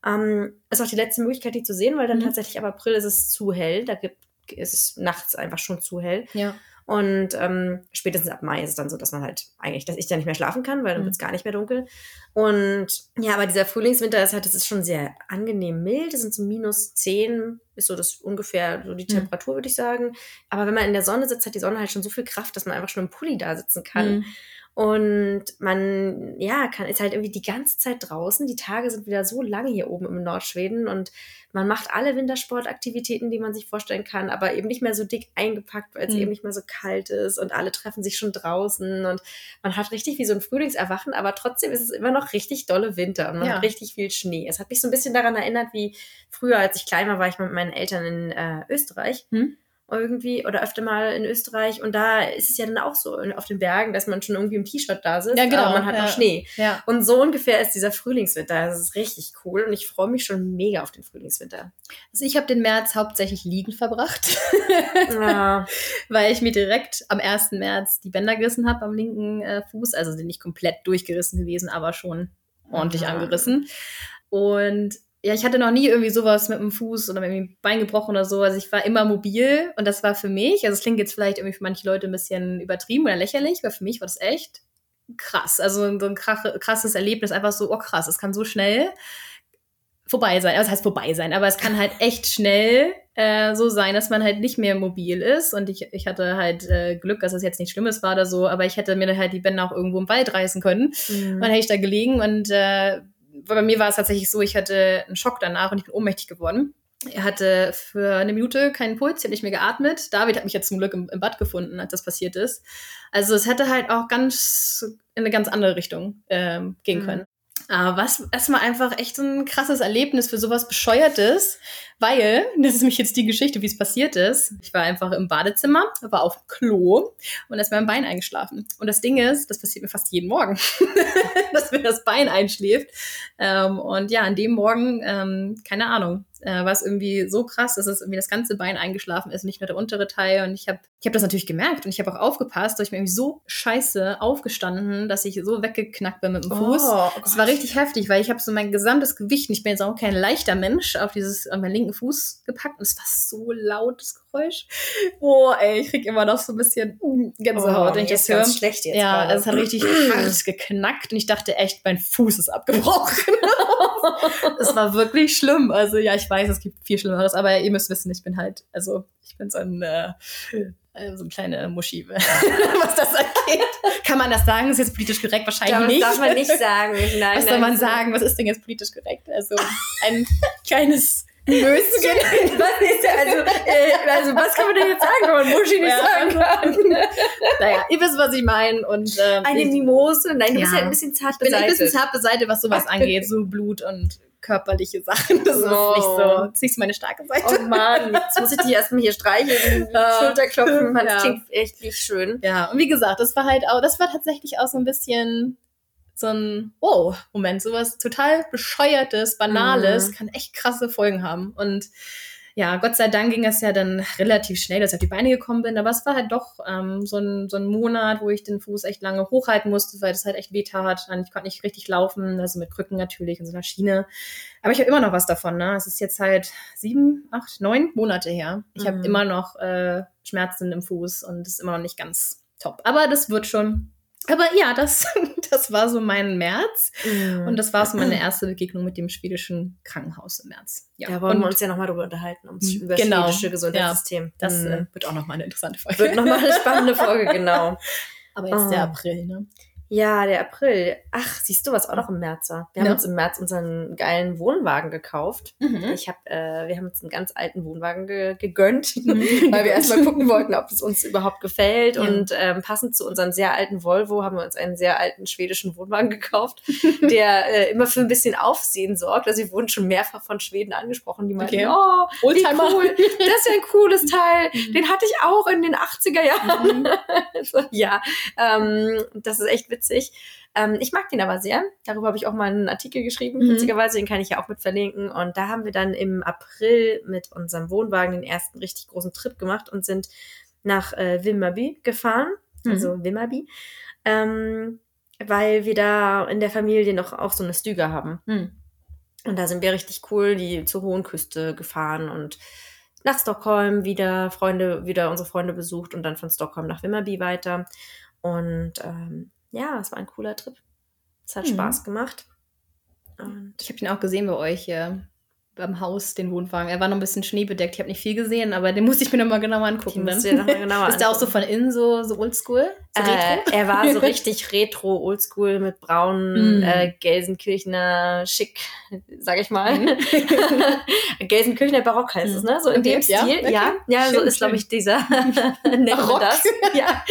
Ähm, ist auch die letzte Möglichkeit, die zu sehen, weil dann mhm. tatsächlich ab April ist es zu hell. Da gibt, ist es nachts einfach schon zu hell. Ja. Und ähm, spätestens ab Mai ist es dann so, dass man halt eigentlich, dass ich da nicht mehr schlafen kann, weil dann mhm. wird es gar nicht mehr dunkel. Und ja, aber dieser Frühlingswinter ist halt, das ist schon sehr angenehm mild. Das sind so minus zehn, ist so das ungefähr so die mhm. Temperatur, würde ich sagen. Aber wenn man in der Sonne sitzt, hat die Sonne halt schon so viel Kraft, dass man einfach schon im Pulli da sitzen kann. Mhm. Und man, ja, kann, ist halt irgendwie die ganze Zeit draußen. Die Tage sind wieder so lange hier oben im Nordschweden und man macht alle Wintersportaktivitäten, die man sich vorstellen kann, aber eben nicht mehr so dick eingepackt, weil es mhm. eben nicht mehr so kalt ist und alle treffen sich schon draußen und man hat richtig wie so ein Frühlingserwachen, aber trotzdem ist es immer noch richtig dolle Winter und man ja. hat richtig viel Schnee. Es hat mich so ein bisschen daran erinnert, wie früher, als ich klein war, war ich mit meinen Eltern in äh, Österreich. Mhm irgendwie oder öfter mal in Österreich und da ist es ja dann auch so auf den Bergen, dass man schon irgendwie im T-Shirt da sitzt, ja, genau, aber man hat ja. noch Schnee. Ja. Und so ungefähr ist dieser Frühlingswinter. Das ist richtig cool und ich freue mich schon mega auf den Frühlingswinter. Also ich habe den März hauptsächlich liegen verbracht, ja. weil ich mir direkt am 1. März die Bänder gerissen habe am linken äh, Fuß, also sind nicht komplett durchgerissen gewesen, aber schon ordentlich angerissen. Und ja, ich hatte noch nie irgendwie sowas mit dem Fuß oder mit dem Bein gebrochen oder so. Also ich war immer mobil und das war für mich, also es klingt jetzt vielleicht irgendwie für manche Leute ein bisschen übertrieben oder lächerlich, aber für mich war das echt krass. Also so ein krasses Erlebnis, einfach so, oh krass, es kann so schnell vorbei sein. Also das heißt vorbei sein, aber es kann halt echt schnell äh, so sein, dass man halt nicht mehr mobil ist. Und ich, ich hatte halt äh, Glück, dass es jetzt nicht Schlimmes war oder so, aber ich hätte mir halt die Bänder auch irgendwo im Wald reißen können. Mhm. dann hätte ich da gelegen und äh, bei mir war es tatsächlich so, ich hatte einen Schock danach und ich bin ohnmächtig geworden. Er hatte für eine Minute keinen Puls, er hat nicht mehr geatmet. David hat mich jetzt zum Glück im, im, Bad gefunden, als das passiert ist. Also es hätte halt auch ganz in eine ganz andere Richtung ähm, gehen mhm. können. Aber was erstmal einfach echt so ein krasses Erlebnis für sowas Bescheuertes, Weil, das ist nämlich jetzt die Geschichte, wie es passiert ist. Ich war einfach im Badezimmer, war auf Klo und da ist mein Bein eingeschlafen. Und das Ding ist, das passiert mir fast jeden Morgen, dass mir das Bein einschläft. Ähm, und ja, an dem Morgen, ähm, keine Ahnung, äh, war es irgendwie so krass, dass es irgendwie das ganze Bein eingeschlafen ist, nicht nur der untere Teil. Und ich habe ich hab das natürlich gemerkt und ich habe auch aufgepasst, dass ich mir irgendwie so scheiße aufgestanden, dass ich so weggeknackt bin mit dem Fuß. Oh, das war richtig heftig, weil ich habe so mein gesamtes Gewicht, und ich bin jetzt auch kein leichter Mensch, auf dieses, auf meinen linken Fuß gepackt und es war so laut, das Geräusch. Boah, ey, ich krieg immer noch so ein bisschen Gänsehaut, oh, wenn ich das höre. schlecht jetzt Ja, gerade. es hat richtig hart geknackt und ich dachte echt, mein Fuß ist abgebrochen. Es war wirklich schlimm. Also ja, ich weiß, es gibt viel Schlimmeres, aber ihr müsst wissen, ich bin halt, also ich bin so ein äh, äh so eine kleine Muschi, was das angeht. Kann man das sagen? Ist jetzt politisch korrekt? Wahrscheinlich glaube, nicht. Das darf man nicht sagen. Nein, was soll man sagen? Was ist denn jetzt politisch korrekt? Also ein kleines Möschen. was ist also, äh, also was kann man denn jetzt sagen, wenn man Muschi nicht ja. sagen kann? naja, ihr wisst, was ich meine. Und, ähm, Eine Mimose? Nein, die ja. ist halt ein bisschen zart beseitigt. Ich bin ein bisschen zart beseitigt, was sowas angeht. So Blut und körperliche Sachen. Das oh. ist nicht so. Das ist nicht so meine starke Seite. Oh Mann, jetzt muss ich die erstmal hier streicheln, Schulter klopfen. Das ja. klingt echt nicht schön. Ja, und wie gesagt, das war halt auch, das war tatsächlich auch so ein bisschen so ein Wow-Moment, sowas total bescheuertes, banales, mhm. kann echt krasse Folgen haben. Und ja, Gott sei Dank ging es ja dann relativ schnell, dass ich auf die Beine gekommen bin. Aber es war halt doch ähm, so, ein, so ein Monat, wo ich den Fuß echt lange hochhalten musste, weil das halt echt weh tat. Und ich konnte nicht richtig laufen, also mit Krücken natürlich und so einer Schiene. Aber ich habe immer noch was davon. Ne? Es ist jetzt halt sieben, acht, neun Monate her. Ich mhm. habe immer noch äh, Schmerzen im Fuß und es ist immer noch nicht ganz top. Aber das wird schon. Aber ja, das, das war so mein März. Mm. Und das war so meine erste Begegnung mit dem schwedischen Krankenhaus im März. Ja, da wollen und, wir uns ja nochmal darüber unterhalten, ums, mhm, über genau, schwedische Gesundheitssystem. Ja, das mm. wird auch nochmal eine interessante Folge. Wird nochmal eine spannende Folge, genau. Aber jetzt oh. der April, ne? Ja, der April. Ach, siehst du, was auch noch im März war? Wir ja. haben uns im März unseren geilen Wohnwagen gekauft. Mhm. Ich hab, äh, wir haben uns einen ganz alten Wohnwagen ge gegönnt, mhm. weil wir erstmal gucken wollten, ob es uns überhaupt gefällt. Ja. Und ähm, passend zu unserem sehr alten Volvo haben wir uns einen sehr alten schwedischen Wohnwagen gekauft, der äh, immer für ein bisschen Aufsehen sorgt. Also wir wurden schon mehrfach von Schweden angesprochen, die meinten, okay. oh, wie cool, das ist ja ein cooles Teil. Mhm. Den hatte ich auch in den 80er Jahren. Mhm. so, ja, ähm, das ist echt witzig. Ähm, ich mag den aber sehr. Darüber habe ich auch mal einen Artikel geschrieben. Mhm. Witzigerweise, den kann ich ja auch mit verlinken. Und da haben wir dann im April mit unserem Wohnwagen den ersten richtig großen Trip gemacht und sind nach äh, Wilmerby gefahren. Mhm. Also Wilmerby. Ähm, weil wir da in der Familie noch auch so eine Stüge haben. Mhm. Und da sind wir richtig cool, die zur Hohen Küste gefahren und nach Stockholm wieder Freunde, wieder unsere Freunde besucht und dann von Stockholm nach Wimmerby weiter. Und ähm, ja, es war ein cooler Trip. Es hat mhm. Spaß gemacht. Und ich habe ihn auch gesehen bei euch hier beim Haus, den Wohnwagen. Er war noch ein bisschen schneebedeckt. Ich habe nicht viel gesehen, aber den musste ich mir nochmal genauer angucken. Dann. Noch genauer Ist der auch so von innen so, so oldschool? So äh, er war so richtig retro, oldschool mit braunen mm. äh, Gelsenkirchener Schick, sag ich mal. Mm. Gelsenkirchener Barock heißt mm. es, ne? So in okay. dem Stil. Ja, okay. ja, ja schön, so ist, glaube ich, dieser wir das. Ja.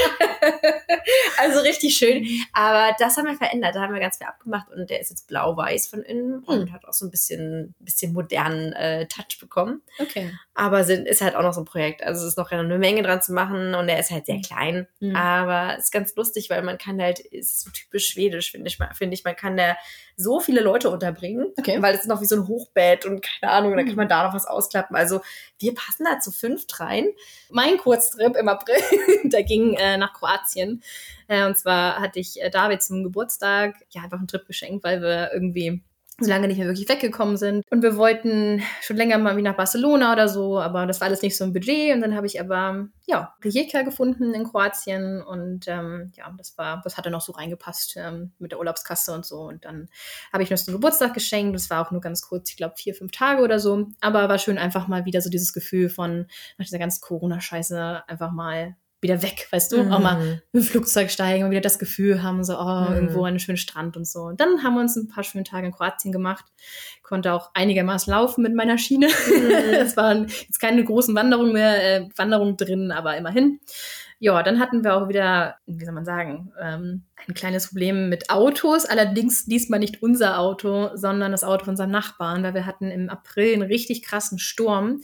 also richtig schön. Aber das haben wir verändert. Da haben wir ganz viel abgemacht und der ist jetzt blau-weiß von innen und hm. hat auch so ein bisschen, bisschen modernen äh, Touch bekommen. Okay. Aber sind, ist halt auch noch so ein Projekt. Also es ist noch eine Menge dran zu machen und er ist halt sehr hm. klein. Mhm. Aber ist ganz lustig, weil man kann halt, ist so typisch schwedisch, finde ich, finde ich, man kann da so viele Leute unterbringen, okay. weil es ist noch wie so ein Hochbett und keine Ahnung, da kann man da noch was ausklappen. Also wir passen da zu fünft rein. Mein Kurztrip im April, der ging äh, nach Kroatien. Äh, und zwar hatte ich äh, David zum Geburtstag ja einfach einen Trip geschenkt, weil wir irgendwie so lange nicht mehr wirklich weggekommen sind. Und wir wollten schon länger mal wie nach Barcelona oder so, aber das war alles nicht so ein Budget. Und dann habe ich aber, ja, Rijeka gefunden in Kroatien und ähm, ja, das war, das hatte noch so reingepasst ähm, mit der Urlaubskasse und so. Und dann habe ich noch so einen Geburtstag geschenkt. Das war auch nur ganz kurz, ich glaube vier, fünf Tage oder so. Aber war schön einfach mal wieder so dieses Gefühl von nach dieser ganzen Corona-Scheiße einfach mal wieder weg, weißt du? Mhm. Auch mal im Flugzeug steigen und wieder das Gefühl haben, so, oh, mhm. irgendwo einen schönen Strand und so. Und dann haben wir uns ein paar schöne Tage in Kroatien gemacht. Konnte auch einigermaßen laufen mit meiner Schiene. Mhm. es waren jetzt keine großen Wanderungen mehr, äh, Wanderungen drin, aber immerhin. Ja, dann hatten wir auch wieder, wie soll man sagen, ähm, ein kleines Problem mit Autos. Allerdings diesmal nicht unser Auto, sondern das Auto von unserem Nachbarn, weil wir hatten im April einen richtig krassen Sturm.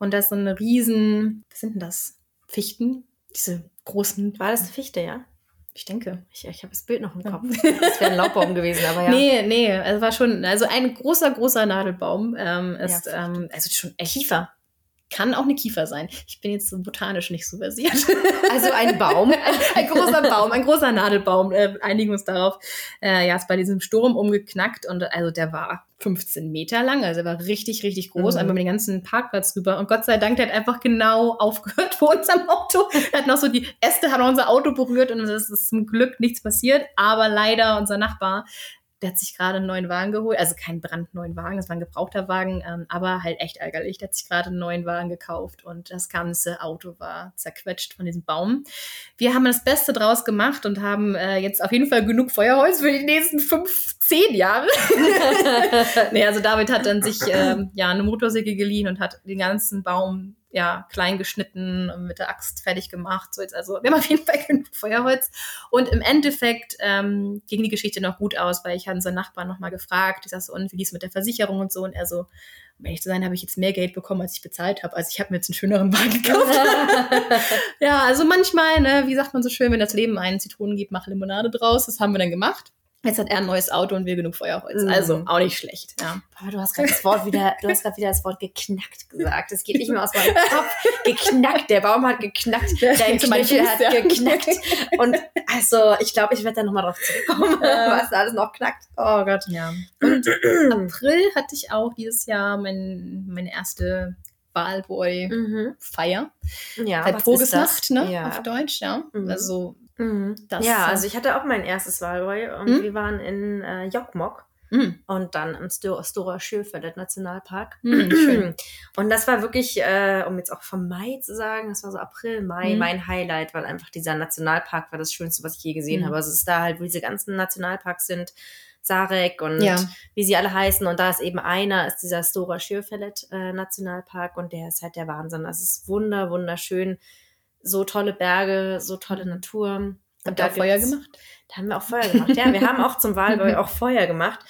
Und da ist so eine riesen, was sind denn das? Fichten? Diese großen. War das eine Fichte, ja? Ich denke. Ich, ich habe das Bild noch im Kopf. Das wäre ein Laubbaum gewesen, aber ja. Nee, nee, es war schon, also ein großer, großer Nadelbaum ähm, ist, ja, ähm, also schon echt. Kann auch eine Kiefer sein. Ich bin jetzt so botanisch nicht so versiert. Also ein Baum. ein, ein, großer Baum, ein großer Nadelbaum. Äh, einigen uns darauf. Äh, ja, ist bei diesem Sturm umgeknackt und also der war 15 Meter lang, also er war richtig, richtig groß, mhm. einmal mit dem ganzen Parkplatz rüber. Und Gott sei Dank, der hat einfach genau aufgehört vor unserem Auto. Er hat noch so die Äste haben unser Auto berührt und es ist zum Glück nichts passiert. Aber leider unser Nachbar der hat sich gerade einen neuen Wagen geholt, also keinen brandneuen Wagen, das war ein gebrauchter Wagen, ähm, aber halt echt ärgerlich. Der hat sich gerade einen neuen Wagen gekauft und das ganze Auto war zerquetscht von diesem Baum. Wir haben das Beste draus gemacht und haben äh, jetzt auf jeden Fall genug Feuerholz für die nächsten fünf, zehn Jahre. nee, also David hat dann sich ähm, ja eine Motorsäge geliehen und hat den ganzen Baum ja, klein geschnitten und mit der Axt fertig gemacht. So jetzt also, wir haben auf jeden Fall genug Feuerholz. Und im Endeffekt ähm, ging die Geschichte noch gut aus, weil ich hatte unseren Nachbarn nochmal gefragt, ich sag so, und wie lief es mit der Versicherung und so? Und er so, um ehrlich zu sein, habe ich jetzt mehr Geld bekommen, als ich bezahlt habe. Also ich habe mir jetzt einen schöneren Wagen gekauft. ja, also manchmal, ne, wie sagt man so schön, wenn das Leben einen Zitronen gibt, mach Limonade draus. Das haben wir dann gemacht. Jetzt hat er ein neues Auto und wir genug Feuerholz. Mhm. Also auch nicht schlecht. Ja. Aber du hast gerade das Wort wieder, du hast gerade wieder das Wort geknackt gesagt. Das geht nicht mehr aus meinem Kopf. Geknackt. Der Baum hat geknackt. Dein Knöchel hat ja. geknackt. Und also, ich glaube, ich werde da nochmal drauf zurückkommen, was da alles noch knackt. Oh Gott. Ja. Und April hatte ich auch dieses Jahr mein, meine erste Wahlboy-Feier. Mhm. Ja, Walpurgisnacht, ne? Ja. Auf Deutsch, ja. Mhm. Also Mhm. ja, also ich hatte auch mein erstes Wahlboy und mhm. wir waren in äh, Jokkmokk. Mhm. Und dann im St Stora Sjöfallet Nationalpark. Mhm, und das war wirklich, äh, um jetzt auch vom Mai zu sagen, das war so April, Mai, mhm. mein Highlight, weil einfach dieser Nationalpark war das Schönste, was ich je gesehen mhm. habe. Also es ist da halt, wo diese ganzen Nationalparks sind, Sarek und ja. wie sie alle heißen. Und da ist eben einer, ist dieser Stora Sjöfallet äh, Nationalpark und der ist halt der Wahnsinn. Das ist wunder, wunderschön so tolle Berge, so tolle Natur. Habt ihr Feuer gemacht? Da haben wir auch Feuer gemacht. Ja, wir haben auch zum Wahlboy auch Feuer gemacht.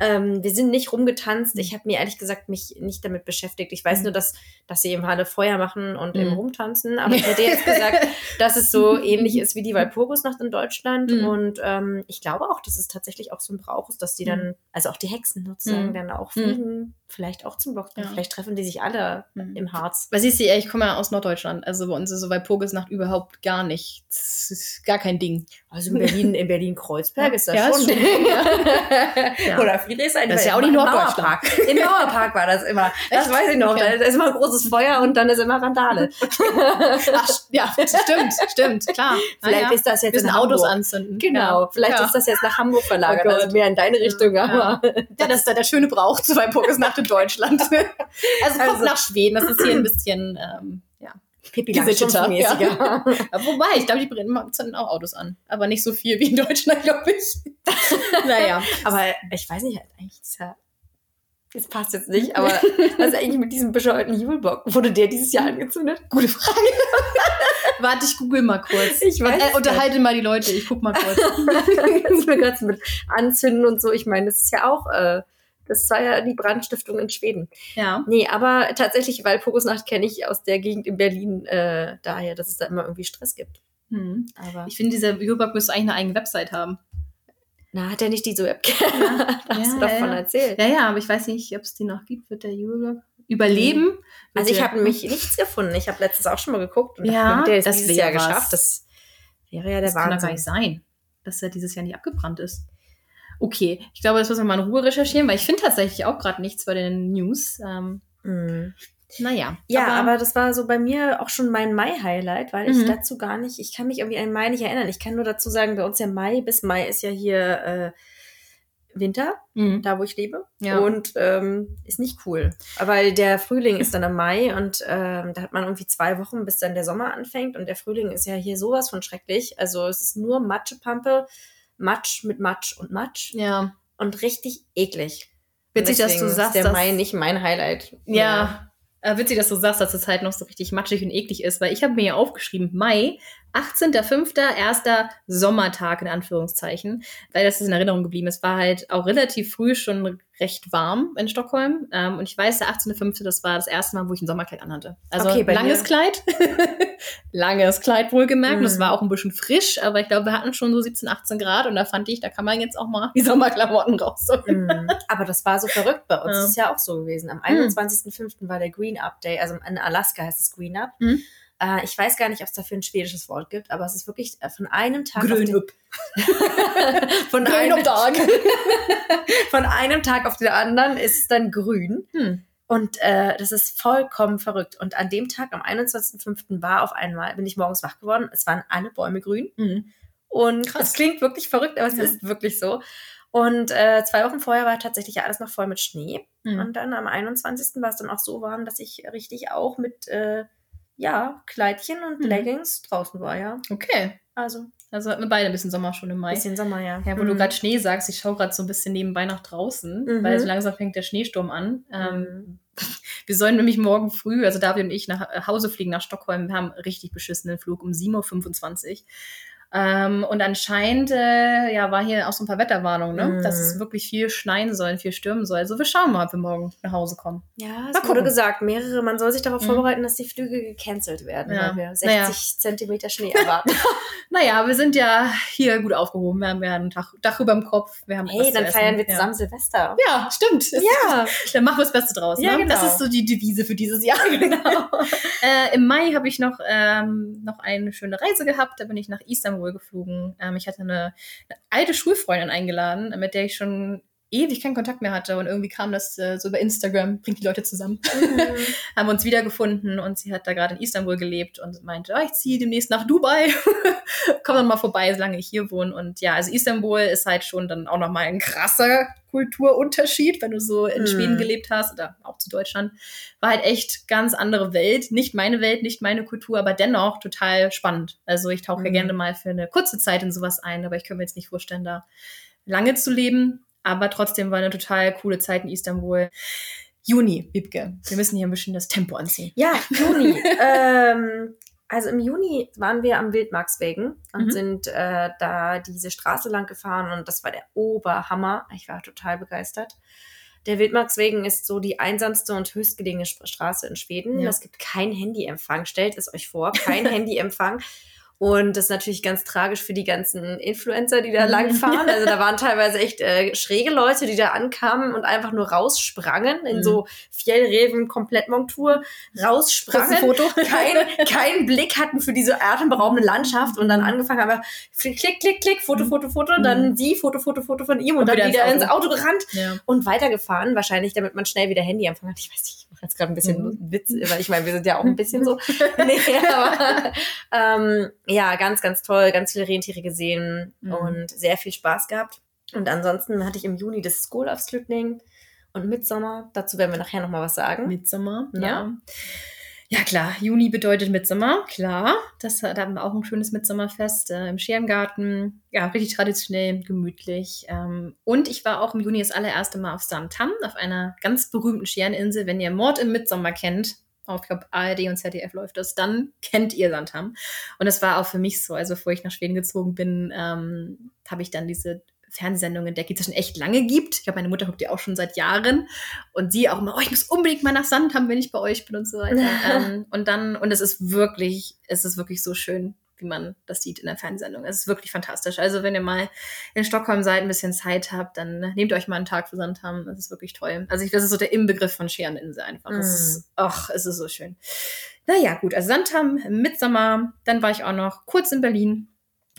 Ähm, wir sind nicht rumgetanzt. Ich habe mir ehrlich gesagt mich nicht damit beschäftigt. Ich weiß mhm. nur, dass, dass sie eben alle Feuer machen und mhm. eben rumtanzen. Aber ich hätte jetzt gesagt, dass es so ähnlich ist wie die Walpurgisnacht in Deutschland. Mhm. Und ähm, ich glaube auch, dass es tatsächlich auch so ein Brauch ist, dass die dann, mhm. also auch die Hexen sozusagen, mhm. dann auch mhm. fliegen. Vielleicht auch zum Block. Ja. Vielleicht treffen die sich alle im Harz. Was siehst du, ich komme ja aus Norddeutschland. Also bei uns ist so Walpurgisnacht überhaupt gar nicht. Das ist gar kein Ding. Also in Berlin, in Berlin-Kreuzberg ist das ja, schon. Ja. Oder Friedrichshain. Das ist ja auch nicht Norddeutschland. Im Mauerpark war das immer. Das weiß ich noch. Da ist immer ein großes Feuer und dann ist immer Randale. Ach, ja, stimmt, stimmt, klar. Vielleicht ist das jetzt in Autos anzünden. Genau. Vielleicht ist das jetzt nach Hamburg verlagert, oh also mehr in deine Richtung. Aber ja, das ist da der schöne Brauch zu Walpurgisnacht in Deutschland. Also, also kommt nach Schweden. Das ist hier ein bisschen, ähm, ja. Pippi Langstrumpf-mäßiger. Ja. Wobei, ich glaube, die brennen auch Autos an. Aber nicht so viel wie in Deutschland, glaube ich. naja. Aber ich weiß nicht, halt eigentlich dieser das passt jetzt nicht, aber was ist eigentlich mit diesem bescheuerten Julebock? Wurde der dieses Jahr angezündet? Gute Frage. Warte, ich google mal kurz. Ich weiß. Äh, unterhalte mal die Leute, ich guck mal kurz. Kannst mir gerade mit anzünden und so. Ich meine, das ist ja auch äh, das war ja die Brandstiftung in Schweden. Ja. Nee, aber tatsächlich, weil Fokusnacht kenne ich aus der Gegend in Berlin äh, daher, dass es da immer irgendwie Stress gibt. Hm. Aber ich finde, dieser Biobank müsste eigentlich eine eigene Website haben. Na, hat er nicht diese Webcam? Ja. da hast ja, du davon ja. erzählt. Ja, ja, aber ich weiß nicht, ob es die noch gibt. Wird der Euroblock überleben? Also ich habe nämlich nichts gefunden. Ich habe letztens auch schon mal geguckt und ja, der ist dieses Jahr was. geschafft. Das wäre ja der das Wahnsinn. kann doch gar nicht sein, dass er dieses Jahr nicht abgebrannt ist. Okay, ich glaube, das müssen wir mal in Ruhe recherchieren, weil ich finde tatsächlich auch gerade nichts bei den News. Ähm, mm. Naja. Ja, aber, aber, das war so bei mir auch schon mein Mai-Highlight, weil ich mhm. dazu gar nicht, ich kann mich irgendwie an Mai nicht erinnern. Ich kann nur dazu sagen, bei uns ja Mai bis Mai ist ja hier äh, Winter, mhm. da wo ich lebe. Ja. Und ähm, ist nicht cool. Weil der Frühling ist dann im Mai und ähm, da hat man irgendwie zwei Wochen, bis dann der Sommer anfängt. Und der Frühling ist ja hier sowas von schrecklich. Also es ist nur Matschepampe, Matsch mit Matsch und Matsch. Ja. Und richtig eklig. Witzig, dass du sagst, ist der Mai nicht mein Highlight. Ja. ja. Äh, witzig, dass du sagst, dass es halt noch so richtig matschig und eklig ist, weil ich habe mir ja aufgeschrieben, Mai, 18.05., erster Sommertag in Anführungszeichen, weil das ist in Erinnerung geblieben. Es war halt auch relativ früh schon recht warm in Stockholm. Ähm, und ich weiß, der 18.05., das war das erste Mal, wo ich ein Sommerkleid anhatte. Also okay, langes mir. Kleid. langes Kleid wohlgemerkt. Mhm. Das war auch ein bisschen frisch, aber ich glaube, wir hatten schon so 17, 18 Grad und da fand ich, da kann man jetzt auch mal die Sommerklamotten rausholen. Mhm. Aber das war so verrückt bei uns. Ja. Das ist ja auch so gewesen. Am 21.05. Mhm. war der Green Up Day, also in Alaska heißt es Green Up. Mhm. Äh, ich weiß gar nicht, ob es dafür ein schwedisches Wort gibt, aber es ist wirklich äh, von einem Tag Grün auf den, von, einem, Tag. von einem Tag auf den anderen ist es dann grün. Hm. Und äh, das ist vollkommen verrückt. Und an dem Tag, am 21.05. war auf einmal, bin ich morgens wach geworden, es waren alle Bäume grün. Mhm. Und es klingt wirklich verrückt, aber es ja. ist wirklich so. Und äh, zwei Wochen vorher war tatsächlich alles noch voll mit Schnee. Mhm. Und dann am 21. war es dann auch so warm, dass ich richtig auch mit äh, ja, Kleidchen und mhm. Leggings draußen war, ja. Okay. Also. Also hatten wir beide ein bisschen Sommer schon im Mai. Bisschen Sommer, ja. Ja, wo mhm. du gerade Schnee sagst, ich schaue gerade so ein bisschen nebenbei nach draußen, mhm. weil so langsam fängt der Schneesturm an. Ähm, mhm. wir sollen nämlich morgen früh, also David und ich, nach Hause fliegen nach Stockholm. Wir haben richtig beschissenen Flug um 7.25 Uhr. Ähm, und anscheinend äh, ja, war hier auch so ein paar Wetterwarnungen, ne? Mm. dass es mhm. wirklich viel schneien soll, viel stürmen soll. Also wir schauen mal, ob wir morgen nach Hause kommen. Ja, es wurde gesagt, mehrere, man soll sich darauf mhm. vorbereiten, dass die Flüge gecancelt werden, ja. weil wir 60 naja. Zentimeter Schnee erwarten. naja, wir sind ja hier gut aufgehoben. Wir haben ja ein Dach, Dach über dem Kopf. Wir haben hey, dann feiern wir zusammen ja. Silvester. Ja, stimmt. Ja. dann machen wir das Beste draus. Ja, ne? genau. Das ist so die Devise für dieses Jahr. genau. äh, Im Mai habe ich noch, ähm, noch eine schöne Reise gehabt. Da bin ich nach Istanbul geflogen. Ähm, ich hatte eine, eine alte Schulfreundin eingeladen, mit der ich schon ewig keinen Kontakt mehr hatte und irgendwie kam das äh, so über Instagram, bringt die Leute zusammen. Mhm. haben uns wiedergefunden und sie hat da gerade in Istanbul gelebt und meinte, oh, ich ziehe demnächst nach Dubai, komm dann mal vorbei, solange ich hier wohne. Und ja, also Istanbul ist halt schon dann auch nochmal ein krasser Kulturunterschied, wenn du so in mhm. Schweden gelebt hast oder auch zu Deutschland. War halt echt ganz andere Welt, nicht meine Welt, nicht meine Kultur, aber dennoch total spannend. Also ich tauche mhm. ja gerne mal für eine kurze Zeit in sowas ein, aber ich könnte mir jetzt nicht vorstellen, da lange zu leben. Aber trotzdem war eine total coole Zeit in Istanbul. Juni, Wiebke. Wir müssen hier ein bisschen das Tempo anziehen. Ja, Juni. ähm, also im Juni waren wir am Wildmarkswegen und mhm. sind äh, da diese Straße lang gefahren und das war der Oberhammer. Ich war total begeistert. Der Wildmarkswegen ist so die einsamste und höchstgelegene Straße in Schweden. Ja. Es gibt kein Handyempfang. Stellt es euch vor, kein Handyempfang. Und das ist natürlich ganz tragisch für die ganzen Influencer, die da langfahren. Also da waren teilweise echt äh, schräge Leute, die da ankamen und einfach nur raussprangen in mhm. so Fjellreven Komplettmontur, raussprangen, Foto. Kein, keinen Blick hatten für diese atemberaubende Landschaft und dann angefangen haben, klick, klick, klick, Foto, mhm. Foto, Foto, mhm. dann sie, Foto, Foto, Foto von ihm und, und dann wieder, ins Auto, ins Auto gerannt ja. und weitergefahren, wahrscheinlich, damit man schnell wieder Handy empfangen hat. Ich weiß nicht, ich mache jetzt gerade ein bisschen mhm. Witz, weil ich meine, wir sind ja auch ein bisschen so. nee, aber ähm, ja, ganz, ganz toll, ganz viele Rentiere gesehen mhm. und sehr viel Spaß gehabt. Und ansonsten hatte ich im Juni das School of Slutning und Midsommer. Dazu werden wir nachher nochmal was sagen. Midsommer, ja. ja. Ja, klar. Juni bedeutet Midsommer, klar. Das, da haben wir auch ein schönes Midsommerfest äh, im Scherengarten. Ja, richtig traditionell, gemütlich. Ähm, und ich war auch im Juni das allererste Mal auf Samtam, auf einer ganz berühmten Schereninsel. Wenn ihr Mord im Midsommer kennt, auf, ich glaube, ARD und ZDF läuft das, dann kennt ihr Sandham. Und das war auch für mich so. Also, bevor ich nach Schweden gezogen bin, ähm, habe ich dann diese Fernsehsendung entdeckt, die es schon echt lange gibt. Ich glaube, meine Mutter guckt die auch schon seit Jahren. Und sie auch immer, oh, ich muss unbedingt mal nach Sandham, wenn ich bei euch bin und so weiter. ähm, und dann, und es ist wirklich, es ist wirklich so schön wie man das sieht in der Fernsehsendung. Es ist wirklich fantastisch. Also wenn ihr mal in Stockholm seid, ein bisschen Zeit habt, dann nehmt euch mal einen Tag für Sandham. Das ist wirklich toll. Also ich, das ist so der Inbegriff von Schereninsel einfach. Mm. Es ist, ach, es ist so schön. Naja, gut. Also Sandham, Mitsommer. Dann war ich auch noch kurz in Berlin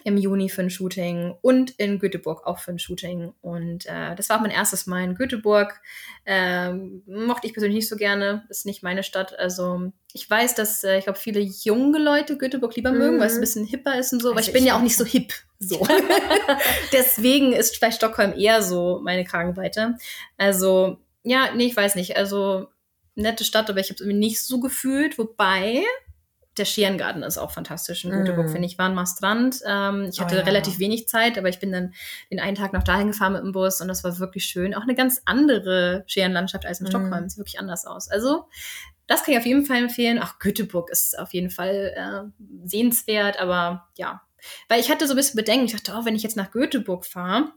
im Juni für ein Shooting und in Göteborg auch für ein Shooting. Und äh, das war auch mein erstes Mal in Göteborg. Ähm, mochte ich persönlich nicht so gerne, ist nicht meine Stadt. Also ich weiß, dass äh, ich glaube, viele junge Leute Göteborg lieber mögen, weil es ein mhm. bisschen hipper ist und so, aber also ich bin ich ja auch nicht so hip. So. Deswegen ist vielleicht Stockholm eher so meine Kragenweite. Also, ja, nee, ich weiß nicht. Also, nette Stadt, aber ich habe es irgendwie nicht so gefühlt. Wobei, der Schierengarten ist auch fantastisch in Göteborg, mm. finde ich. War ein Strand. Ähm, ich hatte oh, ja. relativ wenig Zeit, aber ich bin dann den einen Tag noch dahin gefahren mit dem Bus und das war wirklich schön. Auch eine ganz andere Schierenlandschaft als in mm. Stockholm. Sieht wirklich anders aus. Also, das kann ich auf jeden Fall empfehlen. Ach, Göteborg ist auf jeden Fall äh, sehenswert, aber ja. Weil ich hatte so ein bisschen Bedenken. Ich dachte, oh, wenn ich jetzt nach Göteborg fahre,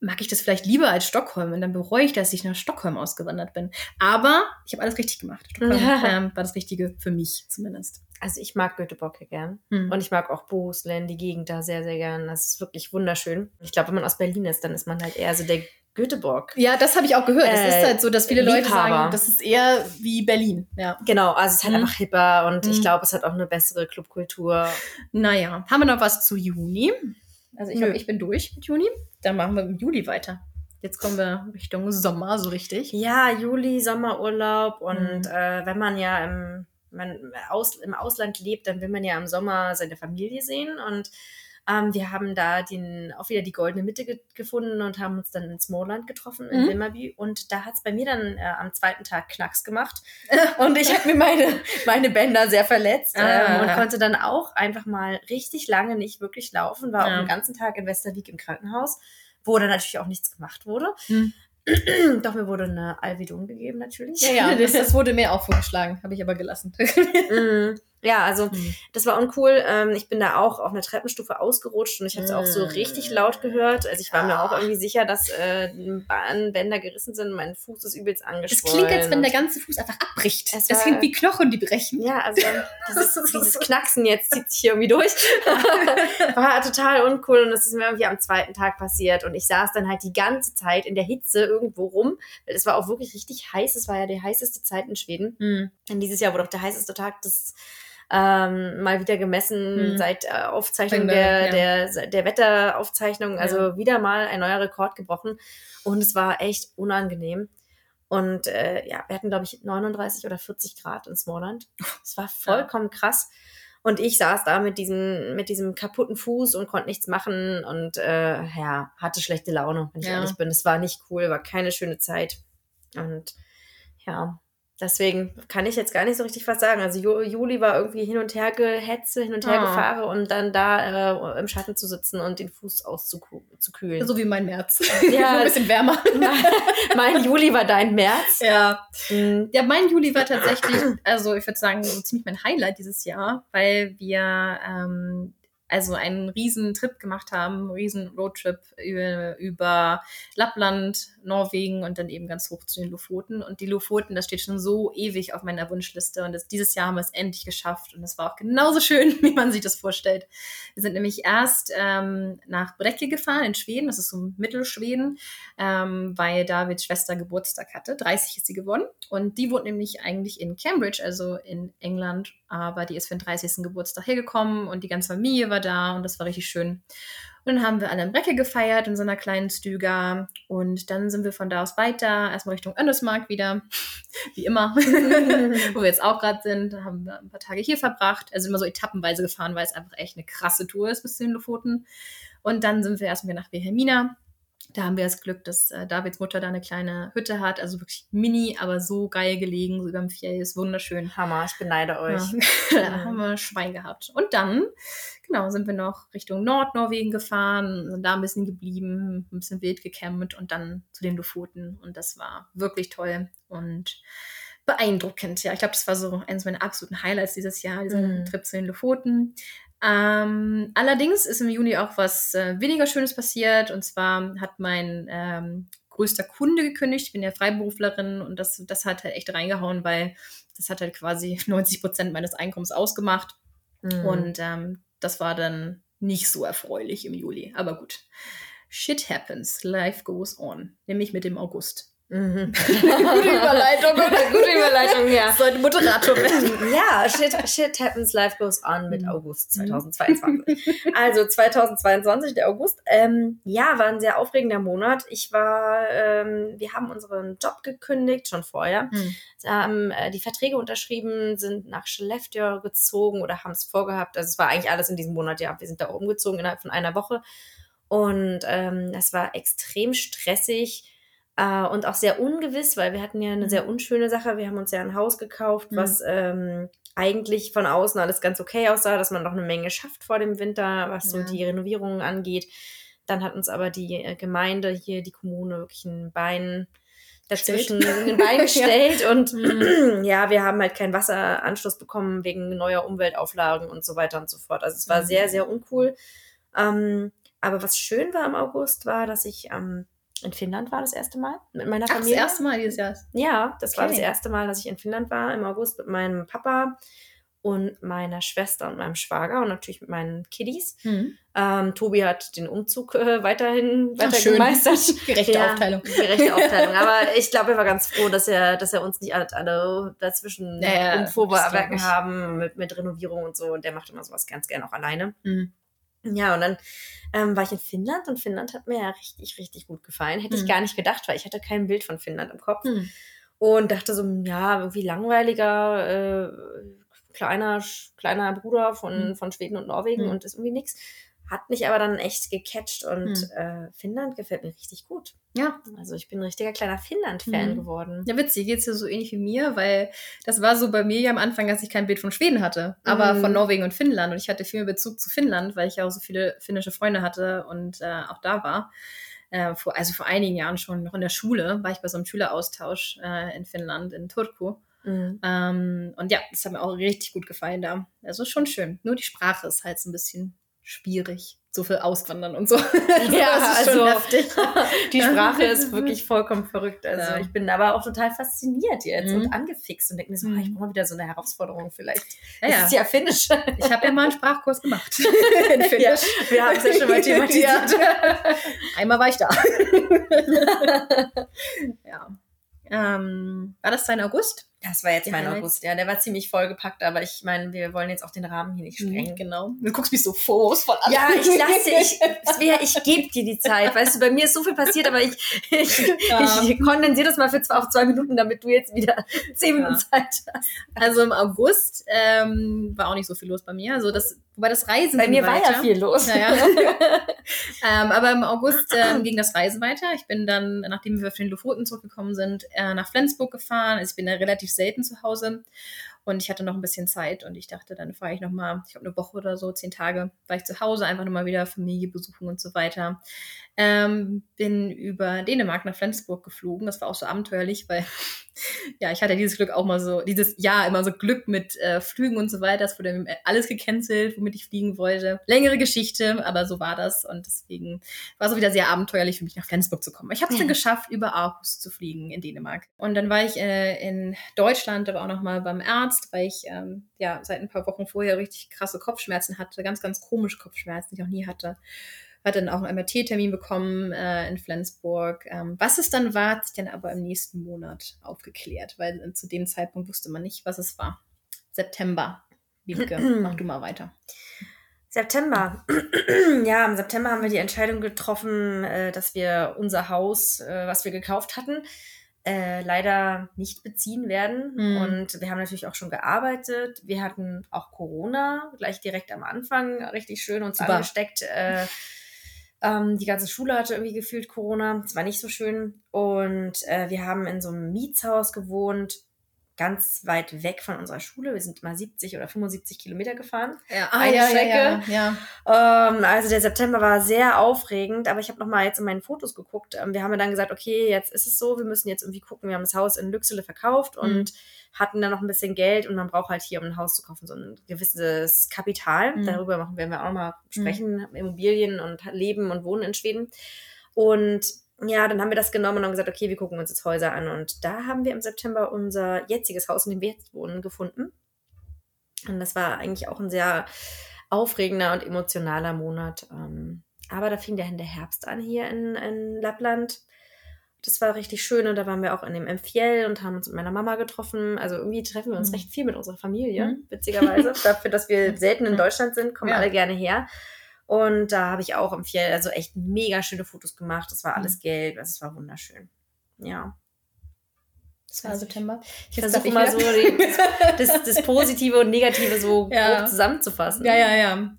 mag ich das vielleicht lieber als Stockholm und dann bereue ich, dass ich nach Stockholm ausgewandert bin. Aber ich habe alles richtig gemacht. Stockholm ähm, war das Richtige für mich zumindest. Also ich mag Göteborg gern hm. und ich mag auch Bohuslän, die Gegend da sehr, sehr gern. Das ist wirklich wunderschön. Ich glaube, wenn man aus Berlin ist, dann ist man halt eher so der Göteborg. Ja, das habe ich auch gehört. Es äh, ist halt so, dass viele Liebhaber. Leute sagen, das ist eher wie Berlin. Ja. Genau, also es ist halt mhm. einfach hipper und mhm. ich glaube, es hat auch eine bessere Clubkultur. Naja, haben wir noch was zu Juni? Also ich glaube, ich bin durch mit Juni. Dann machen wir im Juli weiter. Jetzt kommen wir Richtung Sommer, so richtig. Ja, Juli, Sommerurlaub und mhm. äh, wenn man ja im, man aus, im Ausland lebt, dann will man ja im Sommer seine Familie sehen und ähm, wir haben da den, auch wieder die goldene Mitte ge gefunden und haben uns dann in Smallland getroffen, in mhm. Wilmerby. Und da hat es bei mir dann äh, am zweiten Tag Knacks gemacht. und ich habe mir meine, meine Bänder sehr verletzt ah. ähm, und konnte dann auch einfach mal richtig lange nicht wirklich laufen. War ja. auch den ganzen Tag in Westerwiek im Krankenhaus, wo dann natürlich auch nichts gemacht wurde. Mhm. Doch, mir wurde eine Alvidon gegeben, natürlich. Ja, ja, das, das wurde mir auch vorgeschlagen, habe ich aber gelassen. mm. Ja, also mhm. das war uncool. Ähm, ich bin da auch auf einer Treppenstufe ausgerutscht und ich habe es mhm. auch so richtig laut gehört. Also ich war mir auch irgendwie sicher, dass äh, Bahnbänder gerissen sind. Mein Fuß ist übelst angeschwollen. Es klingt, als wenn der ganze Fuß einfach abbricht. Es das klingt wie Knochen, die brechen. Ja, also dieses, dieses Knacksen jetzt zieht sich hier irgendwie durch. war total uncool und das ist mir irgendwie am zweiten Tag passiert. Und ich saß dann halt die ganze Zeit in der Hitze irgendwo rum. Es war auch wirklich richtig heiß. Es war ja die heißeste Zeit in Schweden. Mhm. Und dieses Jahr wurde auch der heißeste Tag des ähm, mal wieder gemessen hm. seit äh, Aufzeichnung Finde, der, ja. der, der Wetteraufzeichnung. Also ja. wieder mal ein neuer Rekord gebrochen. Und es war echt unangenehm. Und äh, ja, wir hatten, glaube ich, 39 oder 40 Grad in Smallland. Es war vollkommen ja. krass. Und ich saß da mit diesem, mit diesem kaputten Fuß und konnte nichts machen und äh, ja, hatte schlechte Laune, wenn ich ja. ehrlich bin. Es war nicht cool, war keine schöne Zeit. Und ja, Deswegen kann ich jetzt gar nicht so richtig was sagen. Also Juli war irgendwie hin und her gehetze, hin und her oh. gefahre und dann da äh, im Schatten zu sitzen und den Fuß auszukühlen. So wie mein März. Ja, ein bisschen wärmer. mein Juli war dein März. Ja. Mhm. Ja, mein Juli war tatsächlich, also ich würde sagen, ziemlich mein Highlight dieses Jahr, weil wir ähm, also einen riesen Trip gemacht haben, einen riesen Roadtrip über, über Lappland, Norwegen und dann eben ganz hoch zu den Lofoten. Und die Lofoten, das steht schon so ewig auf meiner Wunschliste. Und das, dieses Jahr haben wir es endlich geschafft. Und es war auch genauso schön, wie man sich das vorstellt. Wir sind nämlich erst ähm, nach Brecke gefahren in Schweden, das ist so Mittelschweden, ähm, weil Davids Schwester Geburtstag hatte. 30 ist sie geworden. Und die wohnt nämlich eigentlich in Cambridge, also in England. Aber die ist für den 30. Geburtstag hergekommen und die ganze Familie war da und das war richtig schön. Und dann haben wir alle in Brecke gefeiert in so einer kleinen Stüger. Und dann sind wir von da aus weiter, erstmal Richtung Önnesmark wieder, wie immer, wo wir jetzt auch gerade sind. Da haben wir ein paar Tage hier verbracht. Also immer so etappenweise gefahren, weil es einfach echt eine krasse Tour ist bis zu den Lofoten. Und dann sind wir erstmal nach Wilhelmina. Da haben wir das Glück, dass äh, Davids Mutter da eine kleine Hütte hat, also wirklich mini, aber so geil gelegen, so über dem Fjell, ist wunderschön. Hammer, ich beneide euch. Ja. da haben wir Schwein gehabt. Und dann genau, sind wir noch Richtung Nordnorwegen gefahren, sind da ein bisschen geblieben, ein bisschen wild gecampt und dann zu den Lofoten. Und das war wirklich toll und beeindruckend. Ja, ich glaube, das war so eines meiner absoluten Highlights dieses Jahr, dieser mm. Trip zu den Lofoten. Ähm, allerdings ist im Juni auch was äh, weniger Schönes passiert. Und zwar hat mein ähm, größter Kunde gekündigt. Ich bin ja Freiberuflerin und das, das hat halt echt reingehauen, weil das hat halt quasi 90 Prozent meines Einkommens ausgemacht. Mhm. Und ähm, das war dann nicht so erfreulich im Juli. Aber gut. Shit happens, life goes on. Nämlich mit dem August. Mhm. gute Überleitung? Gute Überleitung, ja. Sollte Moderator werden. ja, shit, shit happens, life goes on mit mhm. August 2022. also 2022, der August. Ähm, ja, war ein sehr aufregender Monat. Ich war, ähm, wir haben unseren Job gekündigt, schon vorher. Mhm. haben äh, die Verträge unterschrieben, sind nach Skellefteå gezogen oder haben es vorgehabt. Also es war eigentlich alles in diesem Monat, ja. Wir sind da umgezogen innerhalb von einer Woche. Und ähm, es war extrem stressig äh, und auch sehr ungewiss, weil wir hatten ja eine mhm. sehr unschöne Sache. Wir haben uns ja ein Haus gekauft, mhm. was ähm, eigentlich von außen alles ganz okay aussah, dass man noch eine Menge schafft vor dem Winter, was ja. so die Renovierungen angeht. Dann hat uns aber die äh, Gemeinde hier, die Kommune, wirklich ein Bein dazwischen ein Bein gestellt ja. und mhm. ja, wir haben halt keinen Wasseranschluss bekommen wegen neuer Umweltauflagen und so weiter und so fort. Also es war mhm. sehr, sehr uncool. Ähm, aber was schön war im August, war, dass ich am in Finnland war das erste Mal mit meiner Familie. Ach, das erste Mal dieses Jahr? Ja, das okay. war das erste Mal, dass ich in Finnland war im August mit meinem Papa und meiner Schwester und meinem Schwager und natürlich mit meinen Kiddies. Mhm. Ähm, Tobi hat den Umzug äh, weiterhin weiter gemeistert. Gerechte ja, Aufteilung. Gerechte Aufteilung. Aber ich glaube, er war ganz froh, dass er, dass er uns nicht alle, alle dazwischen naja, umvorbearbeiten haben mit, mit Renovierung und so. Und der macht immer sowas ganz gerne auch alleine. Mhm. Ja, und dann ähm, war ich in Finnland und Finnland hat mir ja richtig, richtig gut gefallen. Hätte mhm. ich gar nicht gedacht, weil ich hatte kein Bild von Finnland im Kopf. Mhm. Und dachte so, ja, irgendwie langweiliger, äh, kleiner, kleiner Bruder von, mhm. von Schweden und Norwegen mhm. und ist irgendwie nichts. Hat mich aber dann echt gecatcht und hm. äh, Finnland gefällt mir richtig gut. Ja. Also ich bin ein richtiger kleiner Finnland-Fan hm. geworden. Ja, witzig, geht's ja so ähnlich wie mir, weil das war so bei mir ja am Anfang, dass ich kein Bild von Schweden hatte, aber hm. von Norwegen und Finnland. Und ich hatte viel mehr Bezug zu Finnland, weil ich ja auch so viele finnische Freunde hatte und äh, auch da war. Äh, vor, also vor einigen Jahren schon, noch in der Schule, war ich bei so einem Schüleraustausch äh, in Finnland, in Turku. Mhm. Ähm, und ja, das hat mir auch richtig gut gefallen da. Also schon schön. Nur die Sprache ist halt so ein bisschen schwierig. So viel auswandern und so. Ja, also die Sprache ist wirklich vollkommen verrückt. Also ja. ich bin aber auch total fasziniert jetzt mhm. und angefixt und denke mir so, mhm. ich brauche mal wieder so eine Herausforderung vielleicht. Ja, das ist ja Finnisch. Ich habe ja mal einen Sprachkurs gemacht. in Finnisch. Ja, wir haben es ja schon mal thematisiert. Einmal war ich da. ja. Ähm, war das dein August? Das war jetzt ja, mein August, ja. Der war ziemlich vollgepackt, aber ich meine, wir wollen jetzt auch den Rahmen hier nicht mhm, sprengen. Genau. Du guckst mich so vorwurfsvoll an. Ja, ich lasse, ich, Svea, ich gebe dir die Zeit. Weißt du, bei mir ist so viel passiert, aber ich, ich, ja. ich kondensiere das mal für zwei, auf zwei Minuten, damit du jetzt wieder zehn Minuten ja. Zeit hast. Also im August ähm, war auch nicht so viel los bei mir. Also das, wobei das Reisen Bei mir weiter. war ja viel los. Naja. ähm, aber im August ähm, ging das Reisen weiter. Ich bin dann, nachdem wir von den Lofoten zurückgekommen sind, äh, nach Flensburg gefahren. Also ich bin da relativ selten zu Hause. Und ich hatte noch ein bisschen Zeit und ich dachte, dann fahre ich noch mal, ich glaube eine Woche oder so, zehn Tage, war ich zu Hause, einfach nochmal wieder Familie besuchen und so weiter. Ähm, bin über Dänemark nach Flensburg geflogen. Das war auch so abenteuerlich, weil ja, ich hatte dieses Glück auch mal so, dieses Jahr immer so Glück mit äh, Flügen und so weiter. Es wurde alles gecancelt, womit ich fliegen wollte. Längere Geschichte, aber so war das. Und deswegen war es auch wieder sehr abenteuerlich für mich, nach Flensburg zu kommen. Ich habe es dann geschafft, über Aarhus zu fliegen in Dänemark. Und dann war ich äh, in Deutschland, aber auch noch mal beim Arzt, weil ich ähm, ja seit ein paar Wochen vorher richtig krasse Kopfschmerzen hatte, ganz, ganz komische Kopfschmerzen, die ich auch nie hatte hat dann auch einen MRT-Termin bekommen äh, in Flensburg. Ähm, was es dann war, hat sich dann aber im nächsten Monat aufgeklärt, weil äh, zu dem Zeitpunkt wusste man nicht, was es war. September. Liebke, mach du mal weiter. September. ja, im September haben wir die Entscheidung getroffen, äh, dass wir unser Haus, äh, was wir gekauft hatten, äh, leider nicht beziehen werden. Mhm. Und wir haben natürlich auch schon gearbeitet. Wir hatten auch Corona gleich direkt am Anfang richtig schön uns Super. angesteckt. Äh, ähm, die ganze Schule hatte irgendwie gefühlt Corona. Es war nicht so schön. Und äh, wir haben in so einem Mietshaus gewohnt, ganz weit weg von unserer Schule. Wir sind mal 70 oder 75 Kilometer gefahren. Ja, ah, ja, Strecke. ja, ja, ja. Ähm, also der September war sehr aufregend, aber ich habe noch mal jetzt in meinen Fotos geguckt. Ähm, wir haben dann gesagt, okay, jetzt ist es so, wir müssen jetzt irgendwie gucken. Wir haben das Haus in Lüxele verkauft mhm. und hatten dann noch ein bisschen Geld und man braucht halt hier, um ein Haus zu kaufen, so ein gewisses Kapital. Mhm. Darüber machen, werden wir auch noch mal sprechen. Mhm. Immobilien und Leben und Wohnen in Schweden. Und ja, dann haben wir das genommen und gesagt, okay, wir gucken uns jetzt Häuser an. Und da haben wir im September unser jetziges Haus, in dem wir jetzt wohnen, gefunden. Und das war eigentlich auch ein sehr aufregender und emotionaler Monat. Ähm, aber da fing der, der Herbst an hier in, in Lappland. das war richtig schön und da waren wir auch in dem Empfiel und haben uns mit meiner Mama getroffen. Also irgendwie treffen wir uns mhm. recht viel mit unserer Familie, mhm. witzigerweise. Dafür, dass wir selten in Deutschland sind, kommen ja. alle gerne her. Und da habe ich auch im Fjell also echt mega schöne Fotos gemacht. Das war alles mhm. gelb, also es war wunderschön. Ja. Das war September. Ich versuche immer so die, das, das, Positive und Negative so ja. grob zusammenzufassen. Ja, ja, ja.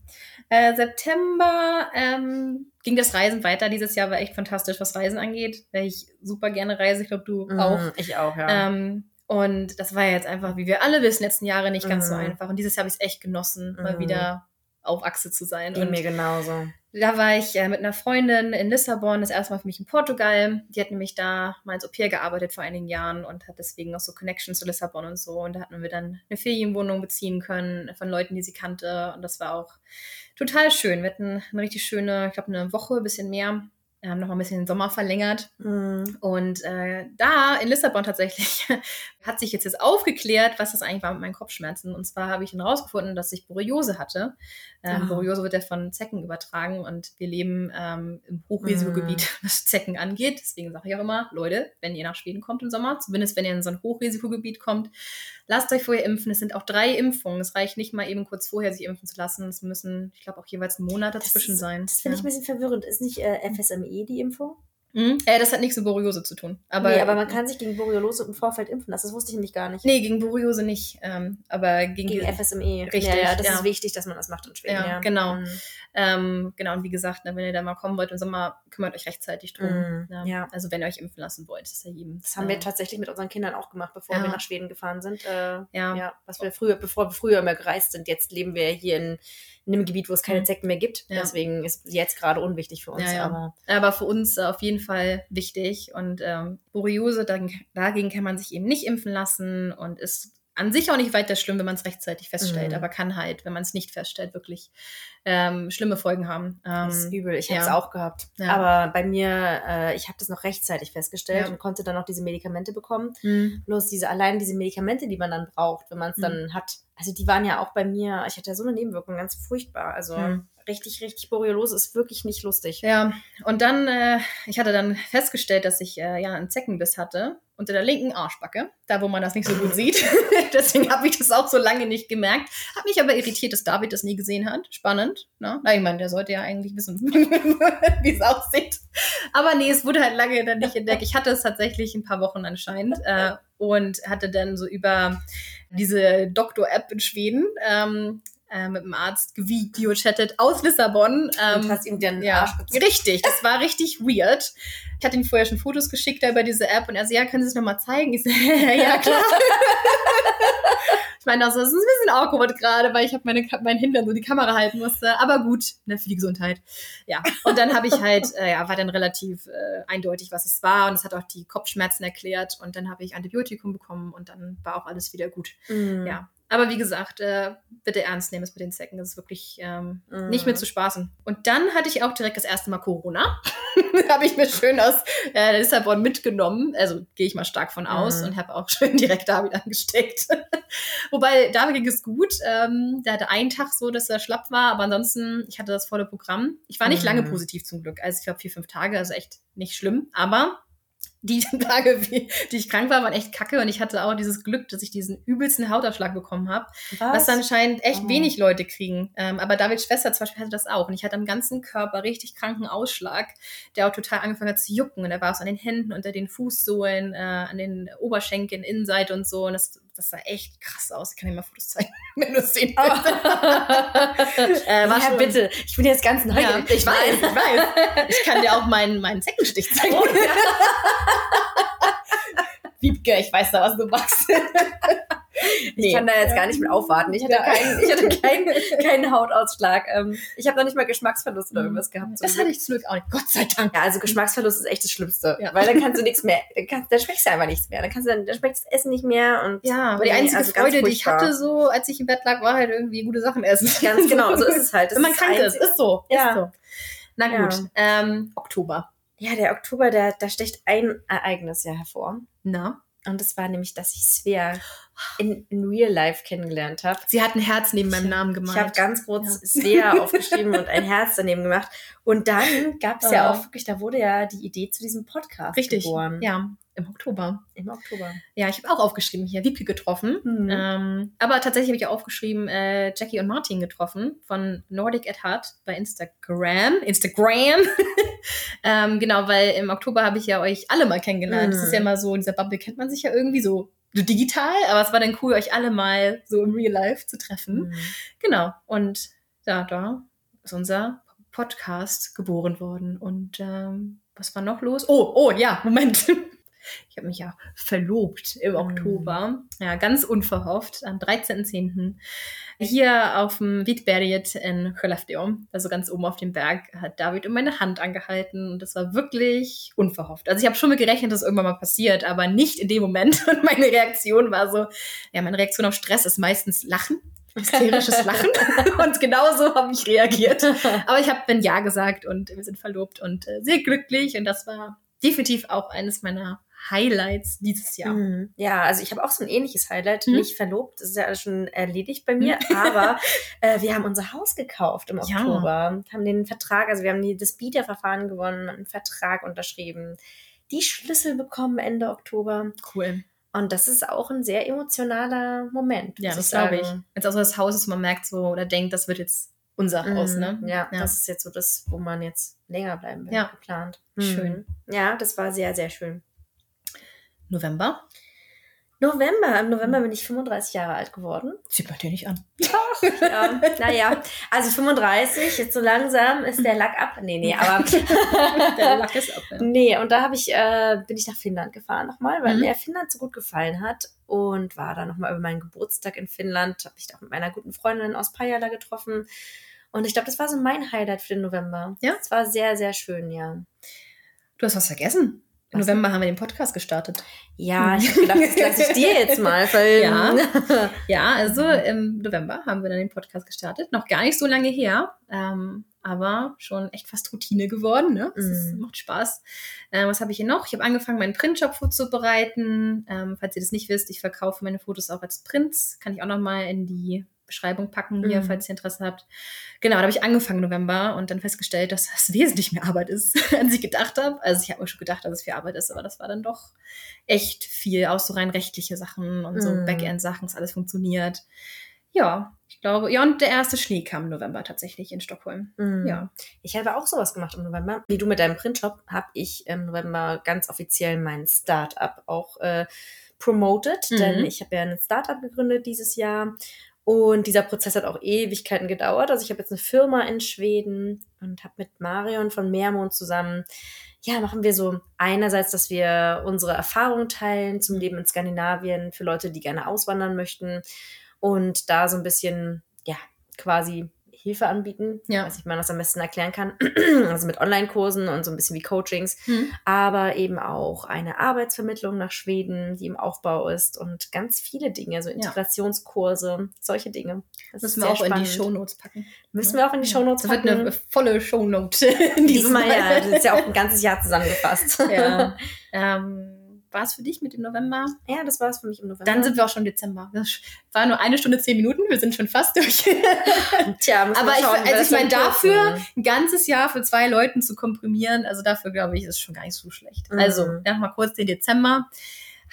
Äh, September ähm, ging das Reisen weiter. Dieses Jahr war echt fantastisch, was Reisen angeht, weil ich super gerne reise. Ich glaube, du mhm, auch. Ich auch, ja. Ähm, und das war jetzt einfach, wie wir alle wissen, letzten Jahre nicht ganz mhm. so einfach. Und dieses Jahr habe ich es echt genossen, mhm. mal wieder auf Achse zu sein. Ging und mir genauso. Da war ich äh, mit einer Freundin in Lissabon, das erste Mal für mich in Portugal. Die hat nämlich da mal als Au pair gearbeitet vor einigen Jahren und hat deswegen auch so Connections zu Lissabon und so. Und da hatten wir dann eine Ferienwohnung beziehen können von Leuten, die sie kannte. Und das war auch total schön. Wir hatten eine richtig schöne, ich glaube, eine Woche, ein bisschen mehr wir haben noch mal ein bisschen den Sommer verlängert. Mhm. Und äh, da in Lissabon tatsächlich hat sich jetzt, jetzt aufgeklärt, was das eigentlich war mit meinen Kopfschmerzen. Und zwar habe ich dann rausgefunden, dass ich Borreliose hatte. Ähm, ah. Borreliose wird ja von Zecken übertragen und wir leben ähm, im Hochrisikogebiet, mhm. was Zecken angeht. Deswegen sage ich auch immer, Leute, wenn ihr nach Schweden kommt im Sommer, zumindest wenn ihr in so ein Hochrisikogebiet kommt, lasst euch vorher impfen. Es sind auch drei Impfungen. Es reicht nicht mal eben kurz vorher, sich impfen zu lassen. Es müssen, ich glaube, auch jeweils ein Monat dazwischen das, sein. Das finde ja. ich ein bisschen verwirrend. Ist nicht äh, FSME die Impfung? Mhm. Äh, das hat nichts mit Borreliose zu tun. Aber, nee, aber man kann sich gegen Borreliose im Vorfeld impfen lassen. Das wusste ich nämlich gar nicht. Nee, gegen Borreliose nicht. Ähm, aber gegen, gegen FSME. Richtig. Ja, ja das ja. ist wichtig, dass man das macht in Schweden. Ja, ja. genau. Mhm. Ähm, genau, und wie gesagt, ne, wenn ihr da mal kommen wollt im Sommer, kümmert euch rechtzeitig drum. Mhm. Ja. ja. Also wenn ihr euch impfen lassen wollt, ist ja jedem. Das haben wir tatsächlich mit unseren Kindern auch gemacht, bevor wir nach Schweden gefahren sind. Äh, ja. Was wir früher, bevor wir früher immer gereist sind. Jetzt leben wir hier in in einem Gebiet, wo es keine Zecken mehr gibt. Deswegen ist jetzt gerade unwichtig für uns. Aber, aber für uns auf jeden Fall wichtig. Und ähm, Borreliose, dagegen kann man sich eben nicht impfen lassen und ist an sich auch nicht weiter schlimm, wenn man es rechtzeitig feststellt, mhm. aber kann halt, wenn man es nicht feststellt, wirklich ähm, schlimme Folgen haben. Ähm, das ist übel. Ich habe es auch gehabt. Ja. Aber bei mir, äh, ich habe das noch rechtzeitig festgestellt ja. und konnte dann auch diese Medikamente bekommen. Mhm. Bloß diese allein diese Medikamente, die man dann braucht, wenn man es mhm. dann hat, also die waren ja auch bei mir, ich hatte ja so eine Nebenwirkung, ganz furchtbar. Also mhm richtig, richtig Borreliose ist wirklich nicht lustig. Ja, und dann, äh, ich hatte dann festgestellt, dass ich äh, ja einen Zeckenbiss hatte unter der linken Arschbacke, da wo man das nicht so gut sieht. Deswegen habe ich das auch so lange nicht gemerkt. Hat mich aber irritiert, dass David das nie gesehen hat. Spannend. Ne? Na, ich meine, der sollte ja eigentlich wissen, wie es aussieht. Aber nee, es wurde halt lange dann nicht entdeckt. Ich hatte es tatsächlich ein paar Wochen anscheinend äh, und hatte dann so über diese Doktor-App in Schweden ähm, äh, mit dem Arzt gevideochattet aus Lissabon. Ähm, und hast ihm dann ja, Arsch Richtig, das war richtig weird. Ich hatte ihm vorher schon Fotos geschickt über diese App und er so, ja, können Sie es nochmal zeigen? Ich so, ja, klar. ich meine, also, das ist ein bisschen awkward gerade, weil ich habe meine, mein Hintern so die Kamera halten musste. Aber gut, ne, für die Gesundheit. Ja. Und dann habe ich halt, äh, ja, war dann relativ äh, eindeutig, was es war. Und es hat auch die Kopfschmerzen erklärt. Und dann habe ich Antibiotikum bekommen und dann war auch alles wieder gut. Mm. Ja. Aber wie gesagt, äh, bitte ernst nehmen es mit den Zecken. Das ist wirklich ähm, mm. nicht mit zu spaßen. Und dann hatte ich auch direkt das erste Mal Corona. habe ich mir schön aus äh, Lissabon mitgenommen. Also gehe ich mal stark von aus mm. und habe auch schön direkt David angesteckt. Wobei David ging es gut. Ähm, der hatte einen Tag so, dass er schlapp war, aber ansonsten, ich hatte das volle Programm. Ich war nicht mm. lange positiv zum Glück. Also ich glaube vier, fünf Tage, also echt nicht schlimm. Aber die Tage, die ich krank war, waren echt kacke und ich hatte auch dieses Glück, dass ich diesen übelsten Hautausschlag bekommen habe, was? was anscheinend echt oh. wenig Leute kriegen. Ähm, aber Davids Schwester zum Beispiel hatte das auch und ich hatte am ganzen Körper richtig kranken Ausschlag, der auch total angefangen hat zu jucken und da war es an den Händen, unter den Fußsohlen, äh, an den Oberschenkeln, Innenseite und so und das, das sah echt krass aus. Ich kann dir mal Fotos zeigen, wenn du es sehen willst. äh, ja, bitte. Ich bin jetzt ganz neu. Ja, ich weiß, ich weiß. Ich kann dir auch meinen, meinen Zeckenstich zeigen. Oh, ja. Wiebke, ich weiß da, was du machst. Ich kann da jetzt gar nicht mit aufwarten. Ich hatte, keinen, ich hatte keinen, keinen Hautausschlag. Ähm, ich habe noch nicht mal Geschmacksverlust oder irgendwas gehabt. Das hatte ich zum Glück auch nicht. Gott sei Dank. Ja, also Geschmacksverlust ist echt das Schlimmste. Ja. Weil dann kannst du nichts mehr, dann, kannst, dann schmeckst du einfach nichts mehr. Dann kannst du dann, dann schmeckt das Essen nicht mehr. Und ja, aber die einzige also Freude, die ich hatte, so als ich im Bett lag, war halt irgendwie gute Sachen essen. Ganz genau, so ist es halt. Das Wenn man krank ist, ist so. Ja. Ist so. Na gut, ja. ähm, Oktober. Ja, der Oktober, da, da stecht ein Ereignis ja hervor. Na? Und das war nämlich, dass ich Svea in, in Real Life kennengelernt habe. Sie hat ein Herz neben meinem Namen gemacht. Ich habe ganz kurz ja. Svea aufgeschrieben und ein Herz daneben gemacht. Und dann gab es ja auch wirklich, da wurde ja die Idee zu diesem Podcast Richtig, geboren. ja. Im Oktober. Im Oktober. Ja, ich habe auch aufgeschrieben, hier Wiebke getroffen. Mhm. Ähm, aber tatsächlich habe ich auch aufgeschrieben, äh, Jackie und Martin getroffen von Nordic at Heart bei Instagram. Instagram. ähm, genau, weil im Oktober habe ich ja euch alle mal kennengelernt. Mhm. Das ist ja immer so, in dieser Bubble kennt man sich ja irgendwie so digital, aber es war dann cool, euch alle mal so im Real Life zu treffen. Mhm. Genau. Und ja, da ist unser Podcast geboren worden. Und ähm, was war noch los? Oh, oh, ja, Moment. Ich habe mich ja verlobt im mhm. Oktober. Ja, ganz unverhofft, am 13.10. Hier auf dem Vitberget in Skellefteå, also ganz oben auf dem Berg, hat David um meine Hand angehalten und das war wirklich unverhofft. Also ich habe schon mit gerechnet, dass irgendwann mal passiert, aber nicht in dem Moment. Und meine Reaktion war so, ja, meine Reaktion auf Stress ist meistens Lachen hysterisches Lachen. und genauso habe ich reagiert. Aber ich habe dann Ja gesagt und wir sind verlobt und äh, sehr glücklich. Und das war definitiv auch eines meiner Highlights dieses Jahr. Mhm. Ja, also ich habe auch so ein ähnliches Highlight. Mhm. Nicht verlobt, das ist ja schon erledigt bei mir, mhm. aber äh, wir haben unser Haus gekauft im Oktober, ja. haben den Vertrag, also wir haben die, das Bieterverfahren gewonnen, einen Vertrag unterschrieben, die Schlüssel bekommen Ende Oktober. Cool. Und das ist auch ein sehr emotionaler Moment. Ja, das glaube ich. Jetzt auch so das Haus ist, man merkt so oder denkt, das wird jetzt unser Haus, mhm. ne? Ja, ja, das ist jetzt so das, wo man jetzt länger bleiben will, ja. geplant. Schön. Mhm. Ja, das war sehr, sehr schön. November? November. Im November bin ich 35 Jahre alt geworden. Sieht man dir nicht an. Ja. naja, also 35, jetzt so langsam ist der Lack ab. Nee, nee, aber. der Lack ist ab, ja. Nee, und da ich, äh, bin ich nach Finnland gefahren nochmal, weil mhm. mir Finnland so gut gefallen hat und war da nochmal über meinen Geburtstag in Finnland. Habe ich da auch mit meiner guten Freundin aus Pajala getroffen. Und ich glaube, das war so mein Highlight für den November. Ja. Es war sehr, sehr schön, ja. Du hast was vergessen. Im November haben wir den Podcast gestartet. Ja, ich habe gedacht, das lasse ich dir jetzt mal filmen. Ja. ja, also im November haben wir dann den Podcast gestartet. Noch gar nicht so lange her, ähm, aber schon echt fast Routine geworden. Ne? Das ist, mm. macht Spaß. Äh, was habe ich hier noch? Ich habe angefangen, meinen Printjob vorzubereiten. Ähm, falls ihr das nicht wisst, ich verkaufe meine Fotos auch als Prints. Kann ich auch noch mal in die Beschreibung packen hier, mhm. falls ihr Interesse habt. Genau, da habe ich angefangen November und dann festgestellt, dass das wesentlich mehr Arbeit ist, als ich gedacht habe. Also ich habe mir schon gedacht, dass es viel Arbeit ist, aber das war dann doch echt viel, auch so rein rechtliche Sachen und so mhm. Backend-Sachen, dass alles funktioniert. Ja, ich glaube, ja, und der erste Schnee kam im November tatsächlich in Stockholm. Mhm. Ja. Ich habe auch sowas gemacht im November. Wie du mit deinem Printshop, habe ich im November ganz offiziell mein Startup auch äh, promoted, mhm. denn ich habe ja ein Startup gegründet dieses Jahr und dieser Prozess hat auch Ewigkeiten gedauert. Also ich habe jetzt eine Firma in Schweden und habe mit Marion von Meermond zusammen, ja, machen wir so einerseits, dass wir unsere Erfahrungen teilen zum Leben in Skandinavien für Leute, die gerne auswandern möchten und da so ein bisschen, ja, quasi Hilfe anbieten, ja. weiß ich mal das am besten erklären kann. also mit Online-Kursen und so ein bisschen wie Coachings, mhm. aber eben auch eine Arbeitsvermittlung nach Schweden, die im Aufbau ist und ganz viele Dinge, so Integrationskurse, ja. solche Dinge. Das müssen wir auch spannend. in die Shownotes packen. Müssen wir auch in die Shownotes packen. Das wird eine volle Shownote. Diesmal, ja. Das ist ja auch ein ganzes Jahr zusammengefasst. Ja. ähm, war es für dich mit dem November? Ja, das war es für mich im November. Dann sind wir auch schon im Dezember. Das war nur eine Stunde, zehn Minuten. Wir sind schon fast durch. Tja, aber ich, also ich meine, dafür ein ganzes Jahr für zwei Leuten zu komprimieren, also dafür glaube ich, ist schon gar nicht so schlecht. Mhm. Also, ja, mal kurz den Dezember.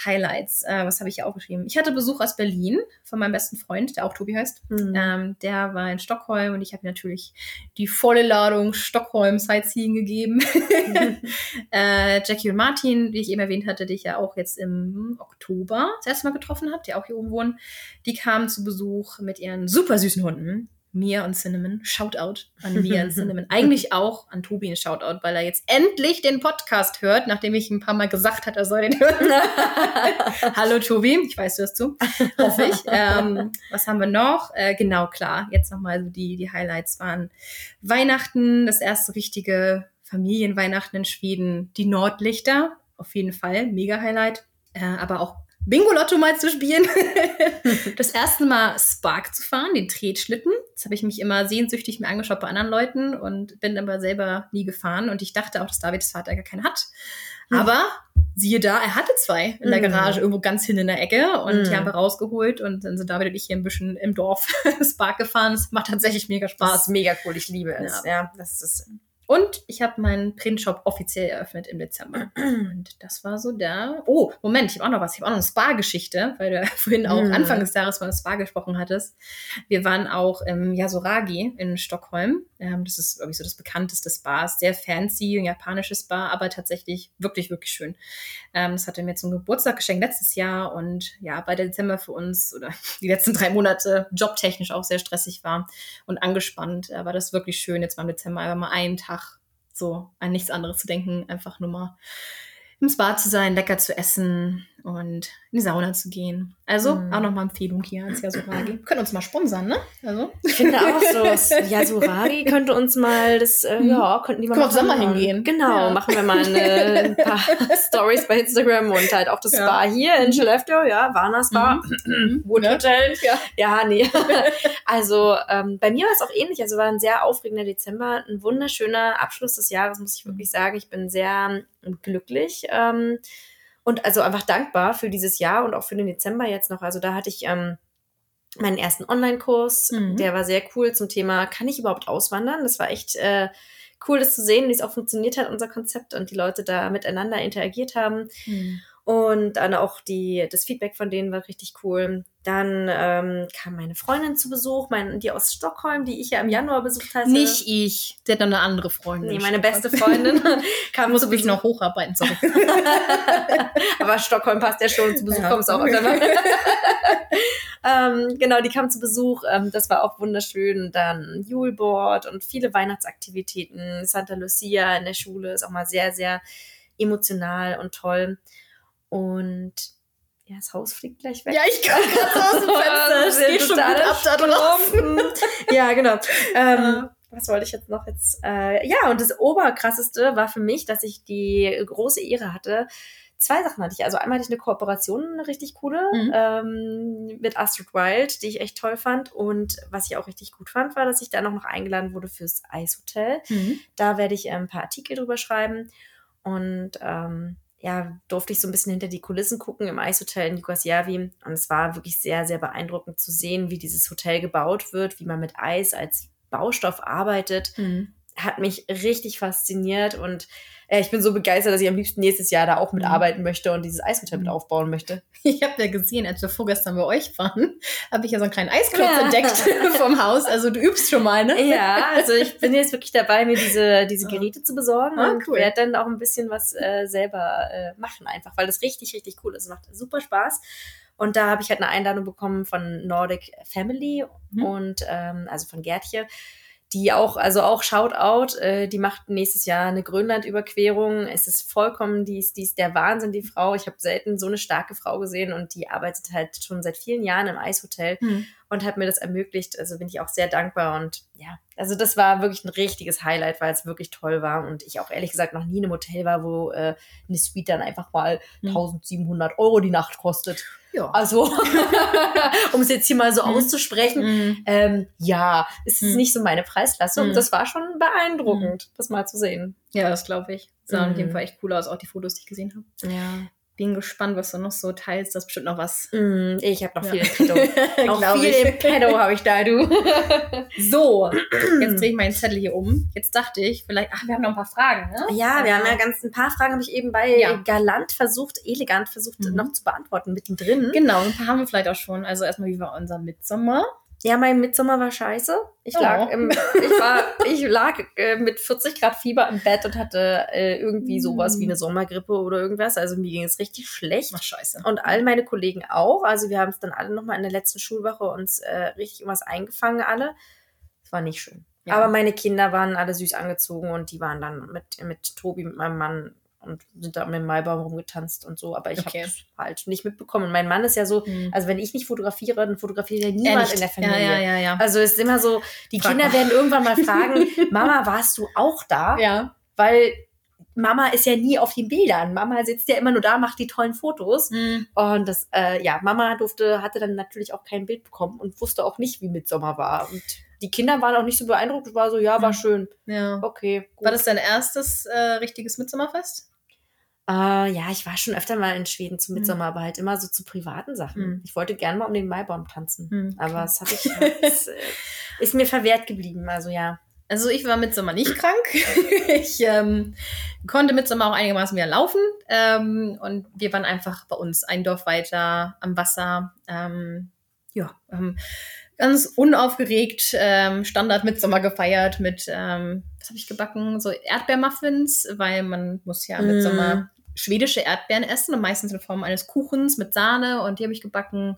Highlights. Äh, was habe ich hier aufgeschrieben? Ich hatte Besuch aus Berlin von meinem besten Freund, der auch Tobi heißt. Mhm. Ähm, der war in Stockholm und ich habe natürlich die volle Ladung Stockholm Sightseeing gegeben. Mhm. äh, Jackie und Martin, wie ich eben erwähnt hatte, die ich ja auch jetzt im Oktober das erste Mal getroffen habe, die auch hier oben wohnen, die kamen zu Besuch mit ihren super süßen Hunden. Mia und Cinnamon. Shoutout an Mia und Cinnamon. Eigentlich auch an Tobi ein Shoutout, weil er jetzt endlich den Podcast hört, nachdem ich ein paar Mal gesagt hatte, er soll den hören. Hallo Tobi, ich weiß, du hörst zu. Hoffe ich. Ähm, was haben wir noch? Äh, genau, klar. Jetzt nochmal so die, die Highlights waren Weihnachten, das erste richtige Familienweihnachten in Schweden, die Nordlichter. Auf jeden Fall, mega Highlight. Äh, aber auch Bingo-Lotto mal zu spielen. das erste Mal Spark zu fahren, den Tretschlitten. Das habe ich mich immer sehnsüchtig mir angeschaut bei anderen Leuten und bin aber selber nie gefahren. Und ich dachte auch, dass Davids Vater gar keinen hat. Hm. Aber siehe da, er hatte zwei in der hm. Garage, irgendwo ganz hinten in der Ecke. Und die hm. haben wir rausgeholt und dann sind David und ich hier ein bisschen im Dorf Spark gefahren. Es macht tatsächlich mega Spaß. Das ist mega cool, ich liebe es. Ja, ja das ist und ich habe meinen Printshop offiziell eröffnet im Dezember. Und das war so da. Oh, Moment, ich habe auch noch was. Ich habe auch noch eine Spa-Geschichte, weil du vorhin auch mm. Anfang des Jahres von Spa gesprochen hattest. Wir waren auch im Yasuragi in Stockholm. Ähm, das ist, ich, so das bekannteste Spa. Sehr fancy, ein japanisches Spa, aber tatsächlich wirklich, wirklich schön. Ähm, das hatte mir zum Geburtstag geschenkt letztes Jahr. Und ja, bei der Dezember für uns oder die letzten drei Monate jobtechnisch auch sehr stressig war und angespannt, äh, war das wirklich schön, jetzt mal im Dezember einfach mal einen Tag so an nichts anderes zu denken, einfach nur mal im Spa zu sein, lecker zu essen und in die Sauna zu gehen. Also mm. auch nochmal Empfehlung hier als Yasuragi. Können uns mal sponsern, ne? Also. Ich finde auch so, Yasuragi könnte uns mal das, äh, mhm. ja, könnten die mal Können Sommer hingehen. Genau, ja. machen wir mal eine, ein paar Stories bei Instagram und halt auch das ja. Spa hier in Skellefteå, ja, Warner Spa, mhm. Wood Hotel. Ja. ja, nee. also ähm, bei mir war es auch ähnlich. Also war ein sehr aufregender Dezember, ein wunderschöner Abschluss des Jahres, muss ich wirklich sagen. Ich bin sehr glücklich. Ähm, und also einfach dankbar für dieses Jahr und auch für den Dezember jetzt noch. Also da hatte ich ähm, meinen ersten Online-Kurs, mhm. der war sehr cool zum Thema, kann ich überhaupt auswandern? Das war echt äh, cool, das zu sehen, wie es auch funktioniert hat, unser Konzept und die Leute da miteinander interagiert haben. Mhm. Und dann auch die, das Feedback von denen war richtig cool. Dann ähm, kam meine Freundin zu Besuch, mein, die aus Stockholm, die ich ja im Januar besucht hatte. Nicht ich, der hat noch eine andere Freundin. Nee, meine beste Freundin kam muss zu mich noch hocharbeiten, sorry. Aber Stockholm passt ja schon, zu Besuch ja. kommst auch öfter mal. ähm, genau, die kam zu Besuch, ähm, das war auch wunderschön. Dann Juleboard und viele Weihnachtsaktivitäten. Santa Lucia in der Schule ist auch mal sehr, sehr emotional und toll. Und ja, das Haus fliegt gleich weg. Ja, ich kann gerade aus dem Fenster. Das geht schon gut ab da draußen. ja, genau. Ähm, was wollte ich jetzt noch jetzt? Äh, ja, und das Oberkrasseste war für mich, dass ich die große Ehre hatte. Zwei Sachen hatte ich. Also einmal hatte ich eine Kooperation, eine richtig coole, mhm. ähm, mit Astrid Wild, die ich echt toll fand. Und was ich auch richtig gut fand, war, dass ich da noch eingeladen wurde fürs Eishotel. Mhm. Da werde ich äh, ein paar Artikel drüber schreiben. Und ähm, ja, durfte ich so ein bisschen hinter die Kulissen gucken im Eishotel in Nikosjavi. Und es war wirklich sehr, sehr beeindruckend zu sehen, wie dieses Hotel gebaut wird, wie man mit Eis als Baustoff arbeitet. Mhm. Hat mich richtig fasziniert und äh, ich bin so begeistert, dass ich am liebsten nächstes Jahr da auch mhm. mitarbeiten möchte und dieses Eishotel mit mhm. aufbauen möchte. Ich habe ja gesehen, als wir vorgestern bei euch waren, habe ich ja so einen kleinen Eisklotz ja. entdeckt vom Haus. Also du übst schon mal, ne? Ja, also ich bin jetzt wirklich dabei, mir diese, diese Geräte zu besorgen ah, und werde dann auch ein bisschen was äh, selber äh, machen einfach, weil das richtig, richtig cool ist. Es macht super Spaß. Und da habe ich halt eine Einladung bekommen von Nordic Family mhm. und ähm, also von Gertje die auch, also auch Shoutout, äh, die macht nächstes Jahr eine Grönland-Überquerung. Es ist vollkommen, die ist, die ist der Wahnsinn, die Frau. Ich habe selten so eine starke Frau gesehen und die arbeitet halt schon seit vielen Jahren im Eishotel hm. und hat mir das ermöglicht. Also bin ich auch sehr dankbar und ja, also das war wirklich ein richtiges Highlight, weil es wirklich toll war und ich auch ehrlich gesagt noch nie in einem Hotel war, wo äh, eine Suite dann einfach mal hm. 1700 Euro die Nacht kostet. Ja. Also, um es jetzt hier mal so mhm. auszusprechen, mhm. ähm, ja, es ist mhm. nicht so meine Preisklasse. Und mhm. das war schon beeindruckend, mhm. das mal zu sehen. Ja, das glaube ich. Sah auf jeden Fall echt cool aus, auch die Fotos, die ich gesehen habe. Ja bin gespannt, was du noch so teilst. Das ist bestimmt noch was. Mm, ich habe noch ja. viel im Pedo. noch viel im Pedo habe ich da, du. so, jetzt drehe ich meinen Zettel hier um. Jetzt dachte ich, vielleicht, ach, wir haben noch ein paar Fragen, ne? Ja, wir haben ja ganz ein paar Fragen, habe ich eben bei ja. galant versucht, elegant versucht mhm. noch zu beantworten, mittendrin. Genau, ein paar haben wir vielleicht auch schon. Also erstmal, wie war unser Mitsommer? Ja, mein Mitsommer war scheiße. Ich oh. lag, im, ich war, ich lag äh, mit 40 Grad Fieber im Bett und hatte äh, irgendwie sowas wie eine mm. Sommergrippe oder irgendwas. Also mir ging es richtig schlecht. Ach, scheiße. Und all meine Kollegen auch. Also wir haben es dann alle nochmal in der letzten Schulwoche uns äh, richtig irgendwas eingefangen alle. Es war nicht schön. Ja. Aber meine Kinder waren alle süß angezogen und die waren dann mit, mit Tobi, mit meinem Mann und sind da um den Maibaum rumgetanzt und so, aber ich okay. habe halt nicht mitbekommen. Und mein Mann ist ja so, mhm. also wenn ich nicht fotografiere, dann fotografiert ja niemand in der Familie. Ja, ja, ja, also es ist immer so, die Frag Kinder mal. werden irgendwann mal fragen, Mama, warst du auch da? Ja. Weil Mama ist ja nie auf den Bildern. Mama sitzt ja immer nur da, macht die tollen Fotos. Mhm. Und das, äh, ja, Mama durfte, hatte dann natürlich auch kein Bild bekommen und wusste auch nicht, wie Mitsommer war. Und die Kinder waren auch nicht so beeindruckt. War so, ja, war mhm. schön. Ja. Okay. Gut. War das dein erstes äh, richtiges Mitsommerfest? Uh, ja, ich war schon öfter mal in Schweden zu Mitsommer, mhm. aber halt immer so zu privaten Sachen. Mhm. Ich wollte gerne mal um den Maibaum tanzen, mhm, aber das habe ich, das, äh, ist mir verwehrt geblieben. Also ja. Also ich war Mitsommer nicht krank. ich ähm, konnte Mitsommer auch einigermaßen wieder laufen. Ähm, und wir waren einfach bei uns ein Dorf weiter am Wasser. Ähm, ja, ganz unaufgeregt ähm, Standard Mitsommer gefeiert mit, ähm, was habe ich gebacken? So Erdbeermuffins, weil man muss ja mm. Mitsommer schwedische Erdbeeren essen und meistens in Form eines Kuchens mit Sahne und die habe ich gebacken.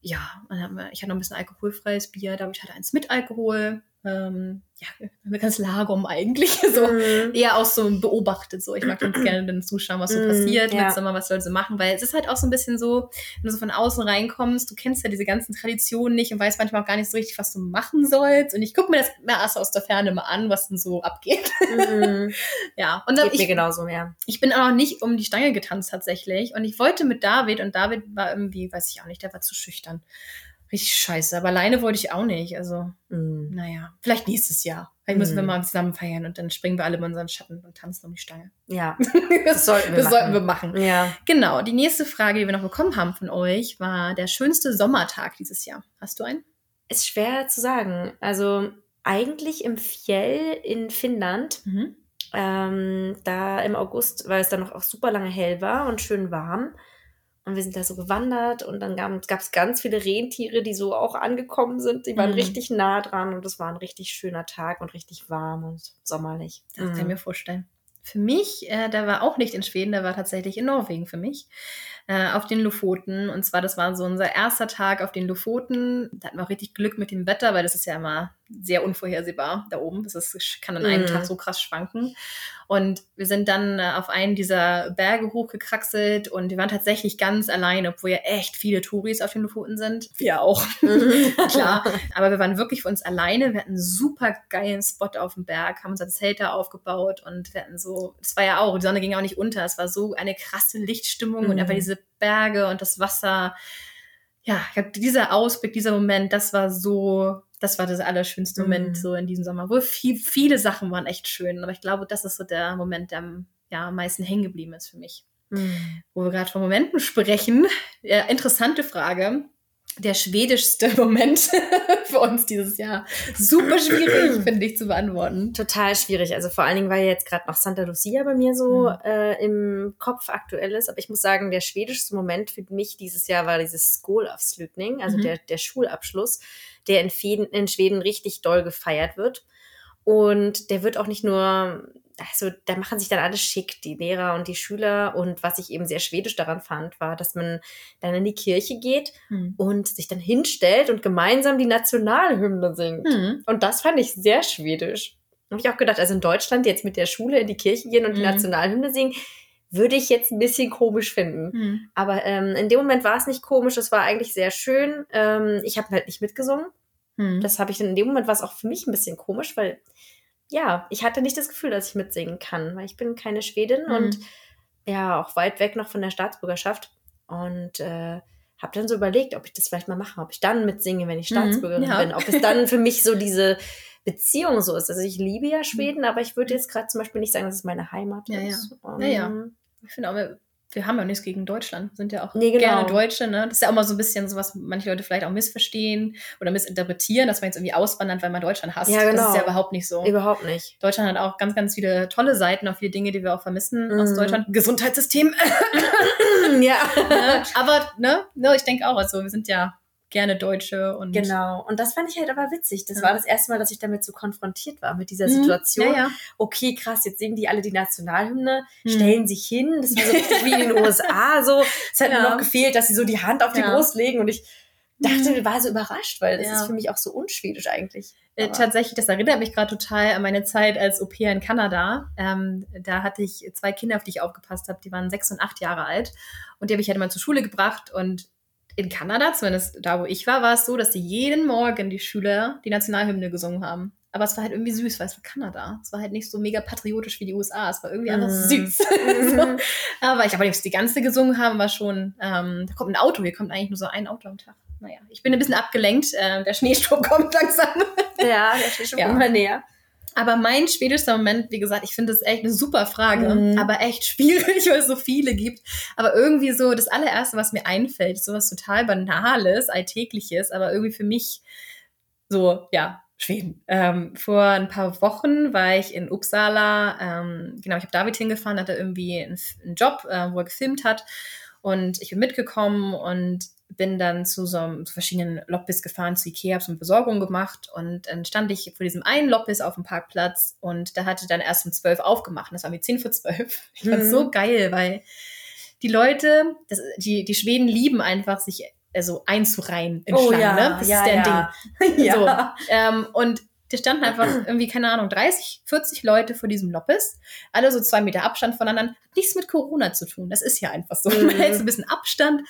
Ja, ich hatte noch ein bisschen alkoholfreies Bier, da habe ich halt eins mit Alkohol ähm, ja, ein ganz Lagom eigentlich. So mm. eher auch so beobachtet. So, ich mag ganz gerne dann zuschauen, was so mm, passiert, ja. Sommer, was Leute so machen, weil es ist halt auch so ein bisschen so, wenn du so von außen reinkommst, du kennst ja diese ganzen Traditionen nicht und weißt manchmal auch gar nicht so richtig, was du machen sollst. Und ich gucke mir das mehr erst aus der Ferne mal an, was denn so abgeht. Mm. ja, und dann Geht ich, mir genauso, ja. Ich bin auch noch nicht um die Stange getanzt tatsächlich. Und ich wollte mit David und David war irgendwie, weiß ich auch nicht, der war zu schüchtern richtig scheiße. Aber alleine wollte ich auch nicht. Also, mm. naja, vielleicht nächstes Jahr. Vielleicht mm. müssen wir mm. mal zusammen feiern und dann springen wir alle in unseren Schatten und tanzen um die Stange. Ja, das, sollten, wir, das sollten wir machen. Ja. Genau. Die nächste Frage, die wir noch bekommen haben von euch, war der schönste Sommertag dieses Jahr. Hast du einen? Ist schwer zu sagen. Also, eigentlich im Fjell in Finnland. Mhm. Ähm, da im August, weil es dann noch auch super lange hell war und schön warm. Und wir sind da so gewandert und dann gab es ganz viele Rentiere, die so auch angekommen sind. Die waren mhm. richtig nah dran und es war ein richtig schöner Tag und richtig warm und sommerlich. Das mhm. kann ich mir vorstellen. Für mich, äh, der war auch nicht in Schweden, der war tatsächlich in Norwegen für mich, äh, auf den Lofoten. Und zwar, das war so unser erster Tag auf den Lofoten. Da hatten wir auch richtig Glück mit dem Wetter, weil das ist ja immer sehr unvorhersehbar da oben. Das ist, kann an einem mm. Tag so krass schwanken. Und wir sind dann äh, auf einen dieser Berge hochgekraxelt und wir waren tatsächlich ganz allein, obwohl ja echt viele Touris auf den Lofoten sind. Wir auch. Klar. Aber wir waren wirklich für uns alleine. Wir hatten einen super geilen Spot auf dem Berg, haben unser Zelt da aufgebaut und wir hatten so, es war ja auch, die Sonne ging auch nicht unter. Es war so eine krasse Lichtstimmung mm. und einfach diese Berge und das Wasser. Ja, dieser Ausblick, dieser Moment, das war so das war das allerschönste Moment mhm. so in diesem Sommer. Wo viel, viele Sachen waren echt schön, aber ich glaube, das ist so der Moment, der ja, am meisten hängen geblieben ist für mich. Mhm. Wo wir gerade von Momenten sprechen, ja, interessante Frage der schwedischste Moment für uns dieses Jahr. Super schwierig, finde ich, zu beantworten. Total schwierig. Also vor allen Dingen, weil jetzt gerade noch Santa Lucia bei mir so mhm. äh, im Kopf aktuell ist. Aber ich muss sagen, der schwedischste Moment für mich dieses Jahr war dieses School of Slutning, also mhm. der, der Schulabschluss, der in, Fäden, in Schweden richtig doll gefeiert wird. Und der wird auch nicht nur also da machen sich dann alles schick, die Lehrer und die Schüler. Und was ich eben sehr schwedisch daran fand, war, dass man dann in die Kirche geht hm. und sich dann hinstellt und gemeinsam die Nationalhymne singt. Hm. Und das fand ich sehr schwedisch. Habe ich auch gedacht, also in Deutschland jetzt mit der Schule in die Kirche gehen und hm. die Nationalhymne singen, würde ich jetzt ein bisschen komisch finden. Hm. Aber ähm, in dem Moment war es nicht komisch, es war eigentlich sehr schön. Ähm, ich habe halt nicht mitgesungen. Hm. Das habe ich dann in dem Moment war es auch für mich ein bisschen komisch, weil ja, ich hatte nicht das Gefühl, dass ich mitsingen kann, weil ich bin keine Schwedin mhm. und ja, auch weit weg noch von der Staatsbürgerschaft. Und äh, habe dann so überlegt, ob ich das vielleicht mal mache, ob ich dann mitsinge, wenn ich mhm, Staatsbürgerin mhm, ja. bin, ob es dann für mich so diese Beziehung so ist. Also ich liebe ja Schweden, aber ich würde jetzt gerade zum Beispiel nicht sagen, dass es meine Heimat ja, ist. Ja, um, ja. ja. Ähm, ich finde auch, wir haben ja nichts gegen Deutschland, sind ja auch nee, genau. gerne Deutsche. Ne? Das ist ja auch mal so ein bisschen so, was manche Leute vielleicht auch missverstehen oder missinterpretieren, dass man jetzt irgendwie auswandert, weil man Deutschland hasst. Ja, genau. Das ist ja überhaupt nicht so. Überhaupt nicht. Deutschland hat auch ganz, ganz viele tolle Seiten, auch viele Dinge, die wir auch vermissen mm. aus Deutschland. Gesundheitssystem. ja. Ne? Aber ne, ne, ich denke auch, also wir sind ja gerne Deutsche und. Genau. Und das fand ich halt aber witzig. Das ja. war das erste Mal, dass ich damit so konfrontiert war, mit dieser mhm. Situation. Ja, ja. Okay, krass, jetzt singen die alle die Nationalhymne, mhm. stellen sich hin. Das war so richtig wie in den USA. So, es hat nur noch gefehlt, dass sie so die Hand auf die Brust legen und ich dachte, mhm. war so überrascht, weil das ja. ist für mich auch so unschwedisch eigentlich. Äh, tatsächlich, das erinnert mich gerade total an meine Zeit als Au pair in Kanada. Ähm, da hatte ich zwei Kinder, auf die ich aufgepasst habe, die waren sechs und acht Jahre alt. Und die habe ich halt immer zur Schule gebracht und in Kanada, zumindest da, wo ich war, war es so, dass die jeden Morgen die Schüler die Nationalhymne gesungen haben. Aber es war halt irgendwie süß, weil es war Kanada. Es war halt nicht so mega patriotisch wie die USA. Es war irgendwie einfach mm. süß. so. Aber ich ob die ganze gesungen haben, war schon, ähm, da kommt ein Auto, hier kommt eigentlich nur so ein Auto am Tag. Naja, ich bin ein bisschen abgelenkt. Äh, der Schneesturm kommt langsam. ja, der Schneesturm ja. kommt mal näher. Aber mein schwedischster Moment, wie gesagt, ich finde das echt eine super Frage, mhm. aber echt schwierig, weil es so viele gibt. Aber irgendwie so, das allererste, was mir einfällt, ist sowas total Banales, Alltägliches, aber irgendwie für mich so, ja, Schweden. Ähm, vor ein paar Wochen war ich in Uppsala. Ähm, genau, ich habe David hingefahren, hatte irgendwie einen, einen Job, äh, wo er gefilmt hat. Und ich bin mitgekommen und bin dann zu so einem, zu verschiedenen Loppis gefahren, zu Ikea, habe so eine Besorgung gemacht und dann stand ich vor diesem einen Loppis auf dem Parkplatz und da hatte dann erst um zwölf aufgemacht. Das war mir zehn vor zwölf. Ich fand mhm. so geil, weil die Leute, das, die, die Schweden lieben einfach, sich also einzureihen in oh, Schlangen. Ja, ne? Das ja, ist ja. Ding. ja. So, ähm, und die standen einfach irgendwie, keine Ahnung, 30, 40 Leute vor diesem Loppis. Alle so zwei Meter Abstand voneinander. Hat nichts mit Corona zu tun. Das ist ja einfach so. Mhm. Man hält so ein bisschen Abstand.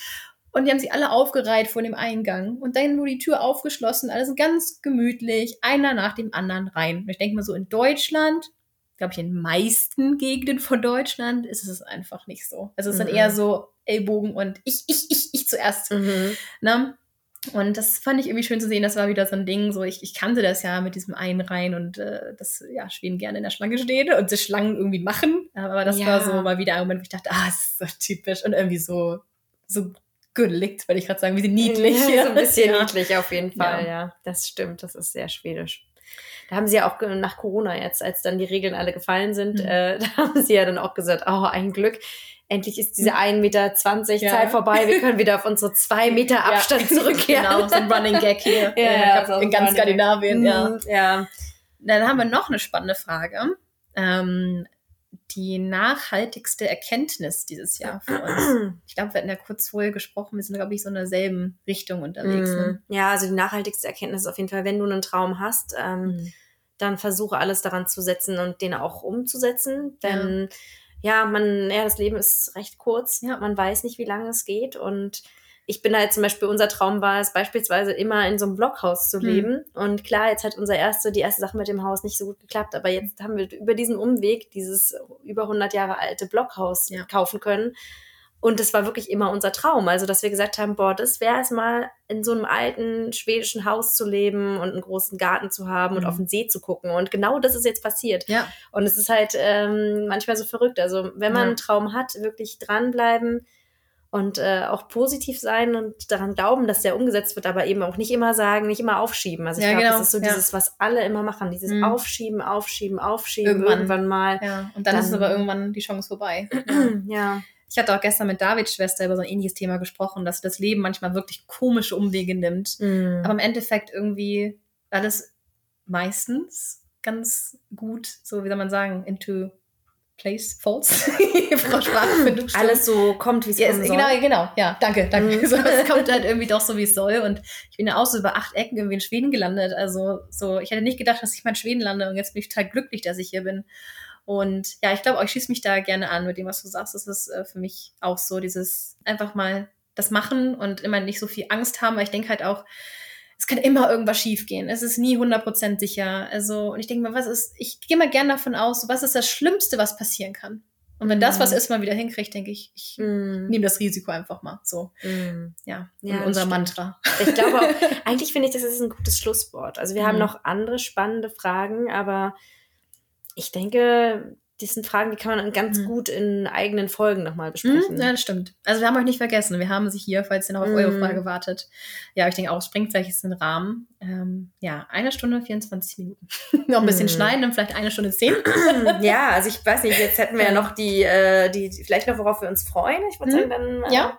Und die haben sich alle aufgereiht vor dem Eingang. Und dann wurde die Tür aufgeschlossen. Alle sind ganz gemütlich, einer nach dem anderen rein. Und ich denke mal so, in Deutschland, glaube ich, in den meisten Gegenden von Deutschland ist es einfach nicht so. Also es ist mhm. dann eher so Ellbogen und ich, ich, ich, ich zuerst. Mhm. Ne? Und das fand ich irgendwie schön zu sehen. Das war wieder so ein Ding, so ich, ich kannte das ja mit diesem Einreihen und äh, dass ja, Schweden gerne in der Schlange stehen und die Schlangen irgendwie machen. Aber das ja. war so mal wieder ein Moment, wo ich dachte, ah, das ist so typisch und irgendwie so, so güllig, würde ich gerade sagen, wie sie niedlich. Ja, so ein bisschen ja. niedlich auf jeden Fall, ja. ja. Das stimmt, das ist sehr schwedisch. Da haben sie ja auch nach Corona jetzt, als dann die Regeln alle gefallen sind, mhm. äh, da haben sie ja dann auch gesagt, oh, ein Glück, endlich ist diese 1,20 mhm. Meter ja. Zeit vorbei, wir können wieder auf unsere 2 Meter Abstand ja. zurückkehren. genau, so ein Running Gag hier ja, ja, in ganz Skandinavien. Ja. Mhm, ja. Dann haben wir noch eine spannende Frage. Ähm, die nachhaltigste Erkenntnis dieses Jahr für uns? Ich glaube, wir hatten ja kurz vorher gesprochen, wir sind, glaube ich, so in derselben Richtung unterwegs. Ne? Mhm. Ja, also die nachhaltigste Erkenntnis ist auf jeden Fall, wenn du einen Traum hast, ähm, mhm. dann versuche alles daran zu setzen und den auch umzusetzen. Denn ja. ja, man, ja, das Leben ist recht kurz. Ja. Man weiß nicht, wie lange es geht und ich bin halt zum Beispiel, unser Traum war es beispielsweise immer in so einem Blockhaus zu mhm. leben. Mhm. Und klar, jetzt hat unser erste, die erste Sache mit dem Haus nicht so gut geklappt, aber jetzt haben wir über diesen Umweg dieses über 100 Jahre alte Blockhaus ja. kaufen können. Und das war wirklich immer unser Traum. Also, dass wir gesagt haben, boah, das wäre es mal, in so einem alten schwedischen Haus zu leben und einen großen Garten zu haben mhm. und auf den See zu gucken. Und genau das ist jetzt passiert. Ja. Und es ist halt ähm, manchmal so verrückt. Also, wenn man ja. einen Traum hat, wirklich dranbleiben, und äh, auch positiv sein und daran glauben, dass der umgesetzt wird, aber eben auch nicht immer sagen, nicht immer aufschieben. Also ich ja, glaube, genau. das ist so ja. dieses, was alle immer machen, dieses mhm. Aufschieben, Aufschieben, Aufschieben, irgendwann, irgendwann mal. Ja. Und dann, dann, ist aber irgendwann die Chance vorbei. ja. Ich hatte auch gestern mit Davids Schwester über so ein ähnliches Thema gesprochen, dass das Leben manchmal wirklich komische Umwege nimmt, mhm. aber im Endeffekt irgendwie alles meistens ganz gut, so wie soll man sagen, into place false. Frau Sprachfindung. Alles so kommt, wie es ja, kommen soll. Genau, genau. Ja, danke, danke. Mhm. So, es kommt halt irgendwie doch so, wie es soll. Und ich bin ja auch so über acht Ecken irgendwie in Schweden gelandet. Also so, ich hätte nicht gedacht, dass ich mal in Schweden lande. Und jetzt bin ich total glücklich, dass ich hier bin. Und ja, ich glaube, ich schließe mich da gerne an mit dem, was du sagst. Das ist äh, für mich auch so dieses einfach mal das machen und immer nicht so viel Angst haben. Weil ich denke halt auch, es kann immer irgendwas schiefgehen. Es ist nie 100% sicher. Also, und ich denke mal, was ist, ich gehe mal gerne davon aus, was ist das Schlimmste, was passieren kann? Und wenn das was mhm. ist, mal wieder hinkriegt, denke ich, ich mm. nehme das Risiko einfach mal. So, mm. ja, ja unser Mantra. Ich glaube, auch, eigentlich finde ich, das ist ein gutes Schlusswort. Also wir mm. haben mhm. noch andere spannende Fragen, aber ich denke, das sind Fragen, die kann man ganz mhm. gut in eigenen Folgen nochmal besprechen. Mhm, ja, das stimmt. Also wir haben euch nicht vergessen. Wir haben sie hier, falls ihr noch auf mhm. eure Frage wartet. Ja, ich denke auch, springt gleich ist ein Rahmen. Ähm, ja, eine Stunde 24 Minuten. noch ein bisschen mhm. schneiden, dann vielleicht eine Stunde zehn. ja, also ich weiß nicht, jetzt hätten wir ja noch die, äh, die, vielleicht noch, worauf wir uns freuen. Ich würde sagen, dann. Äh, ja.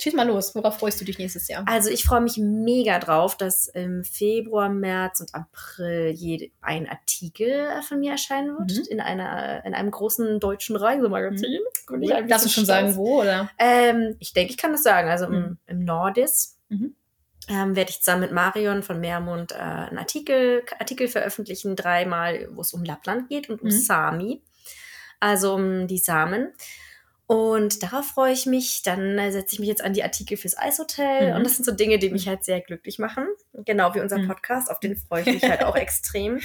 Schieß mal los, worauf freust du dich nächstes Jahr? Also ich freue mich mega drauf, dass im Februar, März und April ein Artikel von mir erscheinen wird mhm. in einer in einem großen deutschen Reisemagazin. Mhm. Cool. Darfst du schon sagen, wo oder? Ähm, ich denke, ich kann das sagen. Also mhm. im, im Nordis. Mhm. Ähm, werde ich zusammen mit Marion von Meermund äh, einen Artikel, Artikel veröffentlichen, dreimal, wo es um Lappland geht und um mhm. Sami, also um die Samen. Und darauf freue ich mich. Dann äh, setze ich mich jetzt an die Artikel fürs Eishotel. Mhm. Und das sind so Dinge, die mich halt sehr glücklich machen. Genau wie unser mhm. Podcast. Auf den freue ich mich halt auch extrem.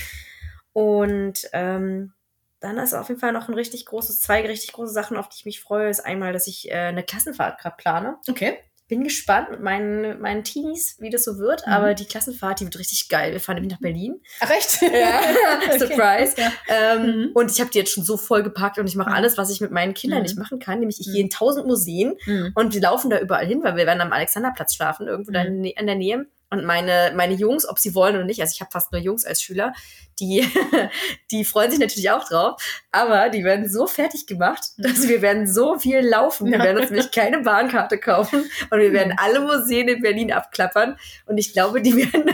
Und ähm, dann ist auf jeden Fall noch ein richtig großes, zwei richtig große Sachen, auf die ich mich freue. Ist einmal, dass ich äh, eine Klassenfahrt gerade plane. Okay. Bin gespannt mit meinen, meinen Teenies, wie das so wird. Mhm. Aber die Klassenfahrt, die wird richtig geil. Wir fahren nämlich nach Berlin. Ach, echt? Ja, Surprise. Ja. Ähm, mhm. Und ich habe die jetzt schon so voll gepackt und ich mache mhm. alles, was ich mit meinen Kindern mhm. nicht machen kann. Nämlich ich mhm. gehe in tausend Museen mhm. und wir laufen da überall hin, weil wir werden am Alexanderplatz schlafen, irgendwo da in, in der Nähe. Und meine, meine Jungs, ob sie wollen oder nicht, also ich habe fast nur Jungs als Schüler, die, die freuen sich natürlich auch drauf, aber die werden so fertig gemacht, dass wir werden so viel laufen. Wir werden uns nämlich keine Bahnkarte kaufen und wir werden alle Museen in Berlin abklappern. Und ich glaube, die werden,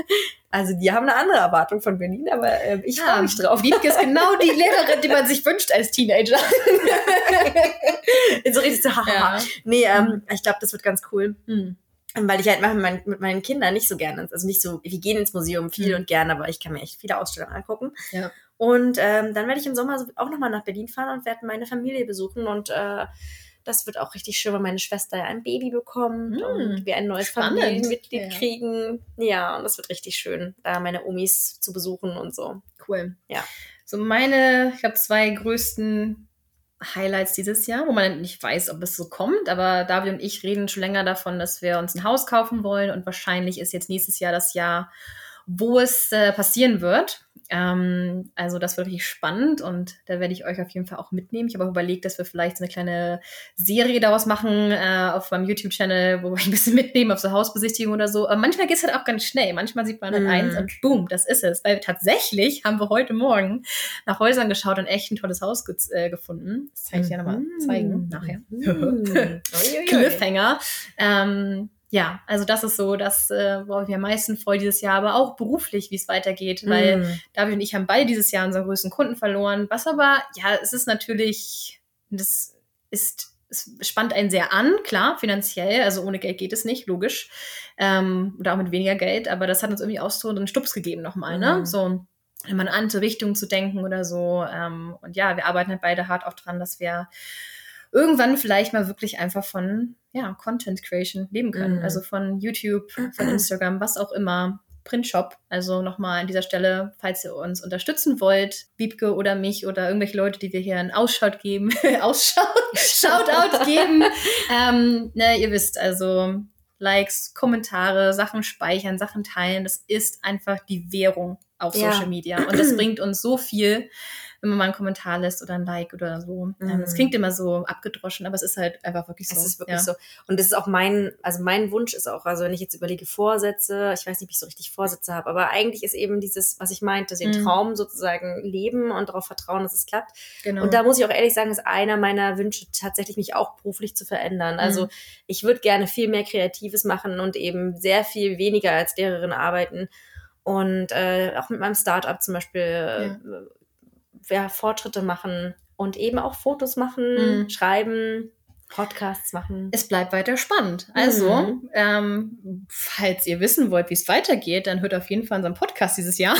also die haben eine andere Erwartung von Berlin, aber äh, ich ja, freue mich drauf. Wiebke ist genau die Lehrerin, die man sich wünscht als Teenager. so richtig so, haha. Ja. Nee, ähm, ich glaube, das wird ganz cool. Hm weil ich halt mache mit, meinen, Kindern nicht so gerne, also nicht so, wir gehen ins Museum viel mhm. und gerne, aber ich kann mir echt viele Ausstellungen angucken. Ja. Und ähm, dann werde ich im Sommer auch nochmal nach Berlin fahren und werde meine Familie besuchen und äh, das wird auch richtig schön, weil meine Schwester ja ein Baby bekommt mhm. und wir ein neues Spannend. Familienmitglied ja. kriegen. Ja, und das wird richtig schön, da meine Omis zu besuchen und so. Cool. Ja. So meine, ich glaube, zwei größten Highlights dieses Jahr, wo man nicht weiß, ob es so kommt, aber David und ich reden schon länger davon, dass wir uns ein Haus kaufen wollen und wahrscheinlich ist jetzt nächstes Jahr das Jahr, wo es äh, passieren wird. Ähm, also das wird richtig spannend und da werde ich euch auf jeden Fall auch mitnehmen. Ich habe auch überlegt, dass wir vielleicht so eine kleine Serie daraus machen äh, auf meinem YouTube-Channel, wo wir ein bisschen mitnehmen auf so Hausbesichtigung oder so. Aber manchmal geht es halt auch ganz schnell. Manchmal sieht man dann mm. eins und boom, das ist es. Weil tatsächlich haben wir heute Morgen nach Häusern geschaut und echt ein tolles Haus ge äh, gefunden. Das kann ich dir nochmal mm. zeigen nachher. Mm. Cliffhanger. Ähm, ja, also das ist so das, äh, worauf ich mich am meisten freue dieses Jahr, aber auch beruflich, wie es weitergeht, weil mm. David und ich haben beide dieses Jahr unseren größten Kunden verloren, was aber, ja, es ist natürlich, das ist, es spannt einen sehr an, klar, finanziell, also ohne Geld geht es nicht, logisch, ähm, oder auch mit weniger Geld, aber das hat uns irgendwie auch so einen Stups gegeben nochmal, ne, mm. so in eine andere Richtung zu denken oder so, ähm, und ja, wir arbeiten halt beide hart auch dran, dass wir irgendwann vielleicht mal wirklich einfach von ja, Content Creation leben können. Mhm. Also von YouTube, von Instagram, was auch immer. Printshop. Also nochmal an dieser Stelle, falls ihr uns unterstützen wollt, Wiebke oder mich oder irgendwelche Leute, die wir hier einen Ausschau geben, Ausschau, Shoutout geben. ähm, ne, ihr wisst, also Likes, Kommentare, Sachen speichern, Sachen teilen, das ist einfach die Währung auf ja. Social Media. Und das bringt uns so viel wenn man mal einen Kommentar lässt oder ein Like oder so. Mhm. Es klingt immer so abgedroschen, aber es ist halt einfach wirklich so. Es ist wirklich ja. so. Und das ist auch mein, also mein Wunsch ist auch, also wenn ich jetzt überlege, Vorsätze, ich weiß nicht, ob ich so richtig Vorsätze habe, aber eigentlich ist eben dieses, was ich meinte, den mhm. Traum sozusagen leben und darauf vertrauen, dass es klappt. Genau. Und da muss ich auch ehrlich sagen, ist einer meiner Wünsche tatsächlich, mich auch beruflich zu verändern. Also mhm. ich würde gerne viel mehr Kreatives machen und eben sehr viel weniger als Lehrerin arbeiten. Und äh, auch mit meinem Startup zum Beispiel ja. Ja, Fortschritte machen und eben auch Fotos machen, mhm. schreiben, Podcasts machen. Es bleibt weiter spannend. Also, mhm. ähm, falls ihr wissen wollt, wie es weitergeht, dann hört auf jeden Fall unseren Podcast dieses Jahr.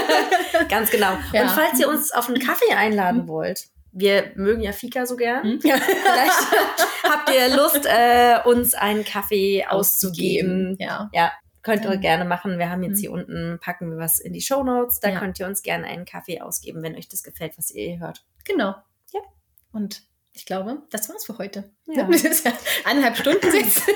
Ganz genau. Ja. Und falls ihr uns auf einen Kaffee einladen wollt, wir mögen ja Fika so gern. Mhm. Vielleicht habt ihr Lust, äh, uns einen Kaffee auszugeben. Ja. ja. Könnt ihr gerne machen. Wir haben jetzt hier mhm. unten, packen wir was in die Show Notes. Da ja. könnt ihr uns gerne einen Kaffee ausgeben, wenn euch das gefällt, was ihr hier hört. Genau. Ja. Und ich glaube, das war's für heute. Ja. Eineinhalb Stunden jetzt.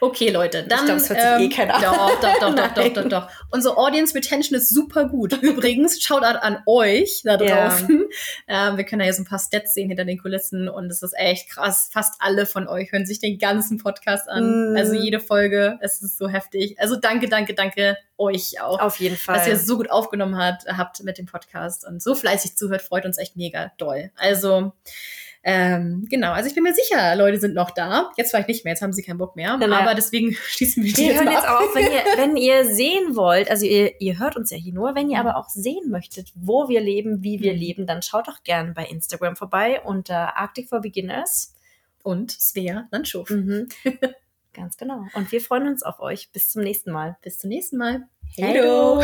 Okay, Leute, dann. Ich glaube, es hört sich eh ähm, keiner Doch, doch, doch, doch, doch, doch, doch. Unsere Audience Retention ist super gut. Übrigens, Shoutout an euch da draußen. Ja. Ähm, wir können ja so ein paar Stats sehen hinter den Kulissen und es ist echt krass. Fast alle von euch hören sich den ganzen Podcast an. Mm. Also jede Folge. Es ist so heftig. Also danke, danke, danke euch auch. Auf jeden Fall. Dass ihr es so gut aufgenommen habt, habt mit dem Podcast und so fleißig zuhört, freut uns echt mega doll. Also, ähm, genau, also ich bin mir sicher, Leute sind noch da. Jetzt vielleicht nicht mehr, jetzt haben sie keinen Bock mehr. Genau. Aber deswegen schließen wir die wir jetzt hören jetzt auf, wenn ihr, wenn ihr sehen wollt, also ihr, ihr hört uns ja hier nur, wenn ihr aber auch sehen möchtet, wo wir leben, wie wir mhm. leben, dann schaut doch gerne bei Instagram vorbei unter Arctic for Beginners. Und Svea Landschof. Mhm. Ganz genau. Und wir freuen uns auf euch. Bis zum nächsten Mal. Bis zum nächsten Mal. Hello.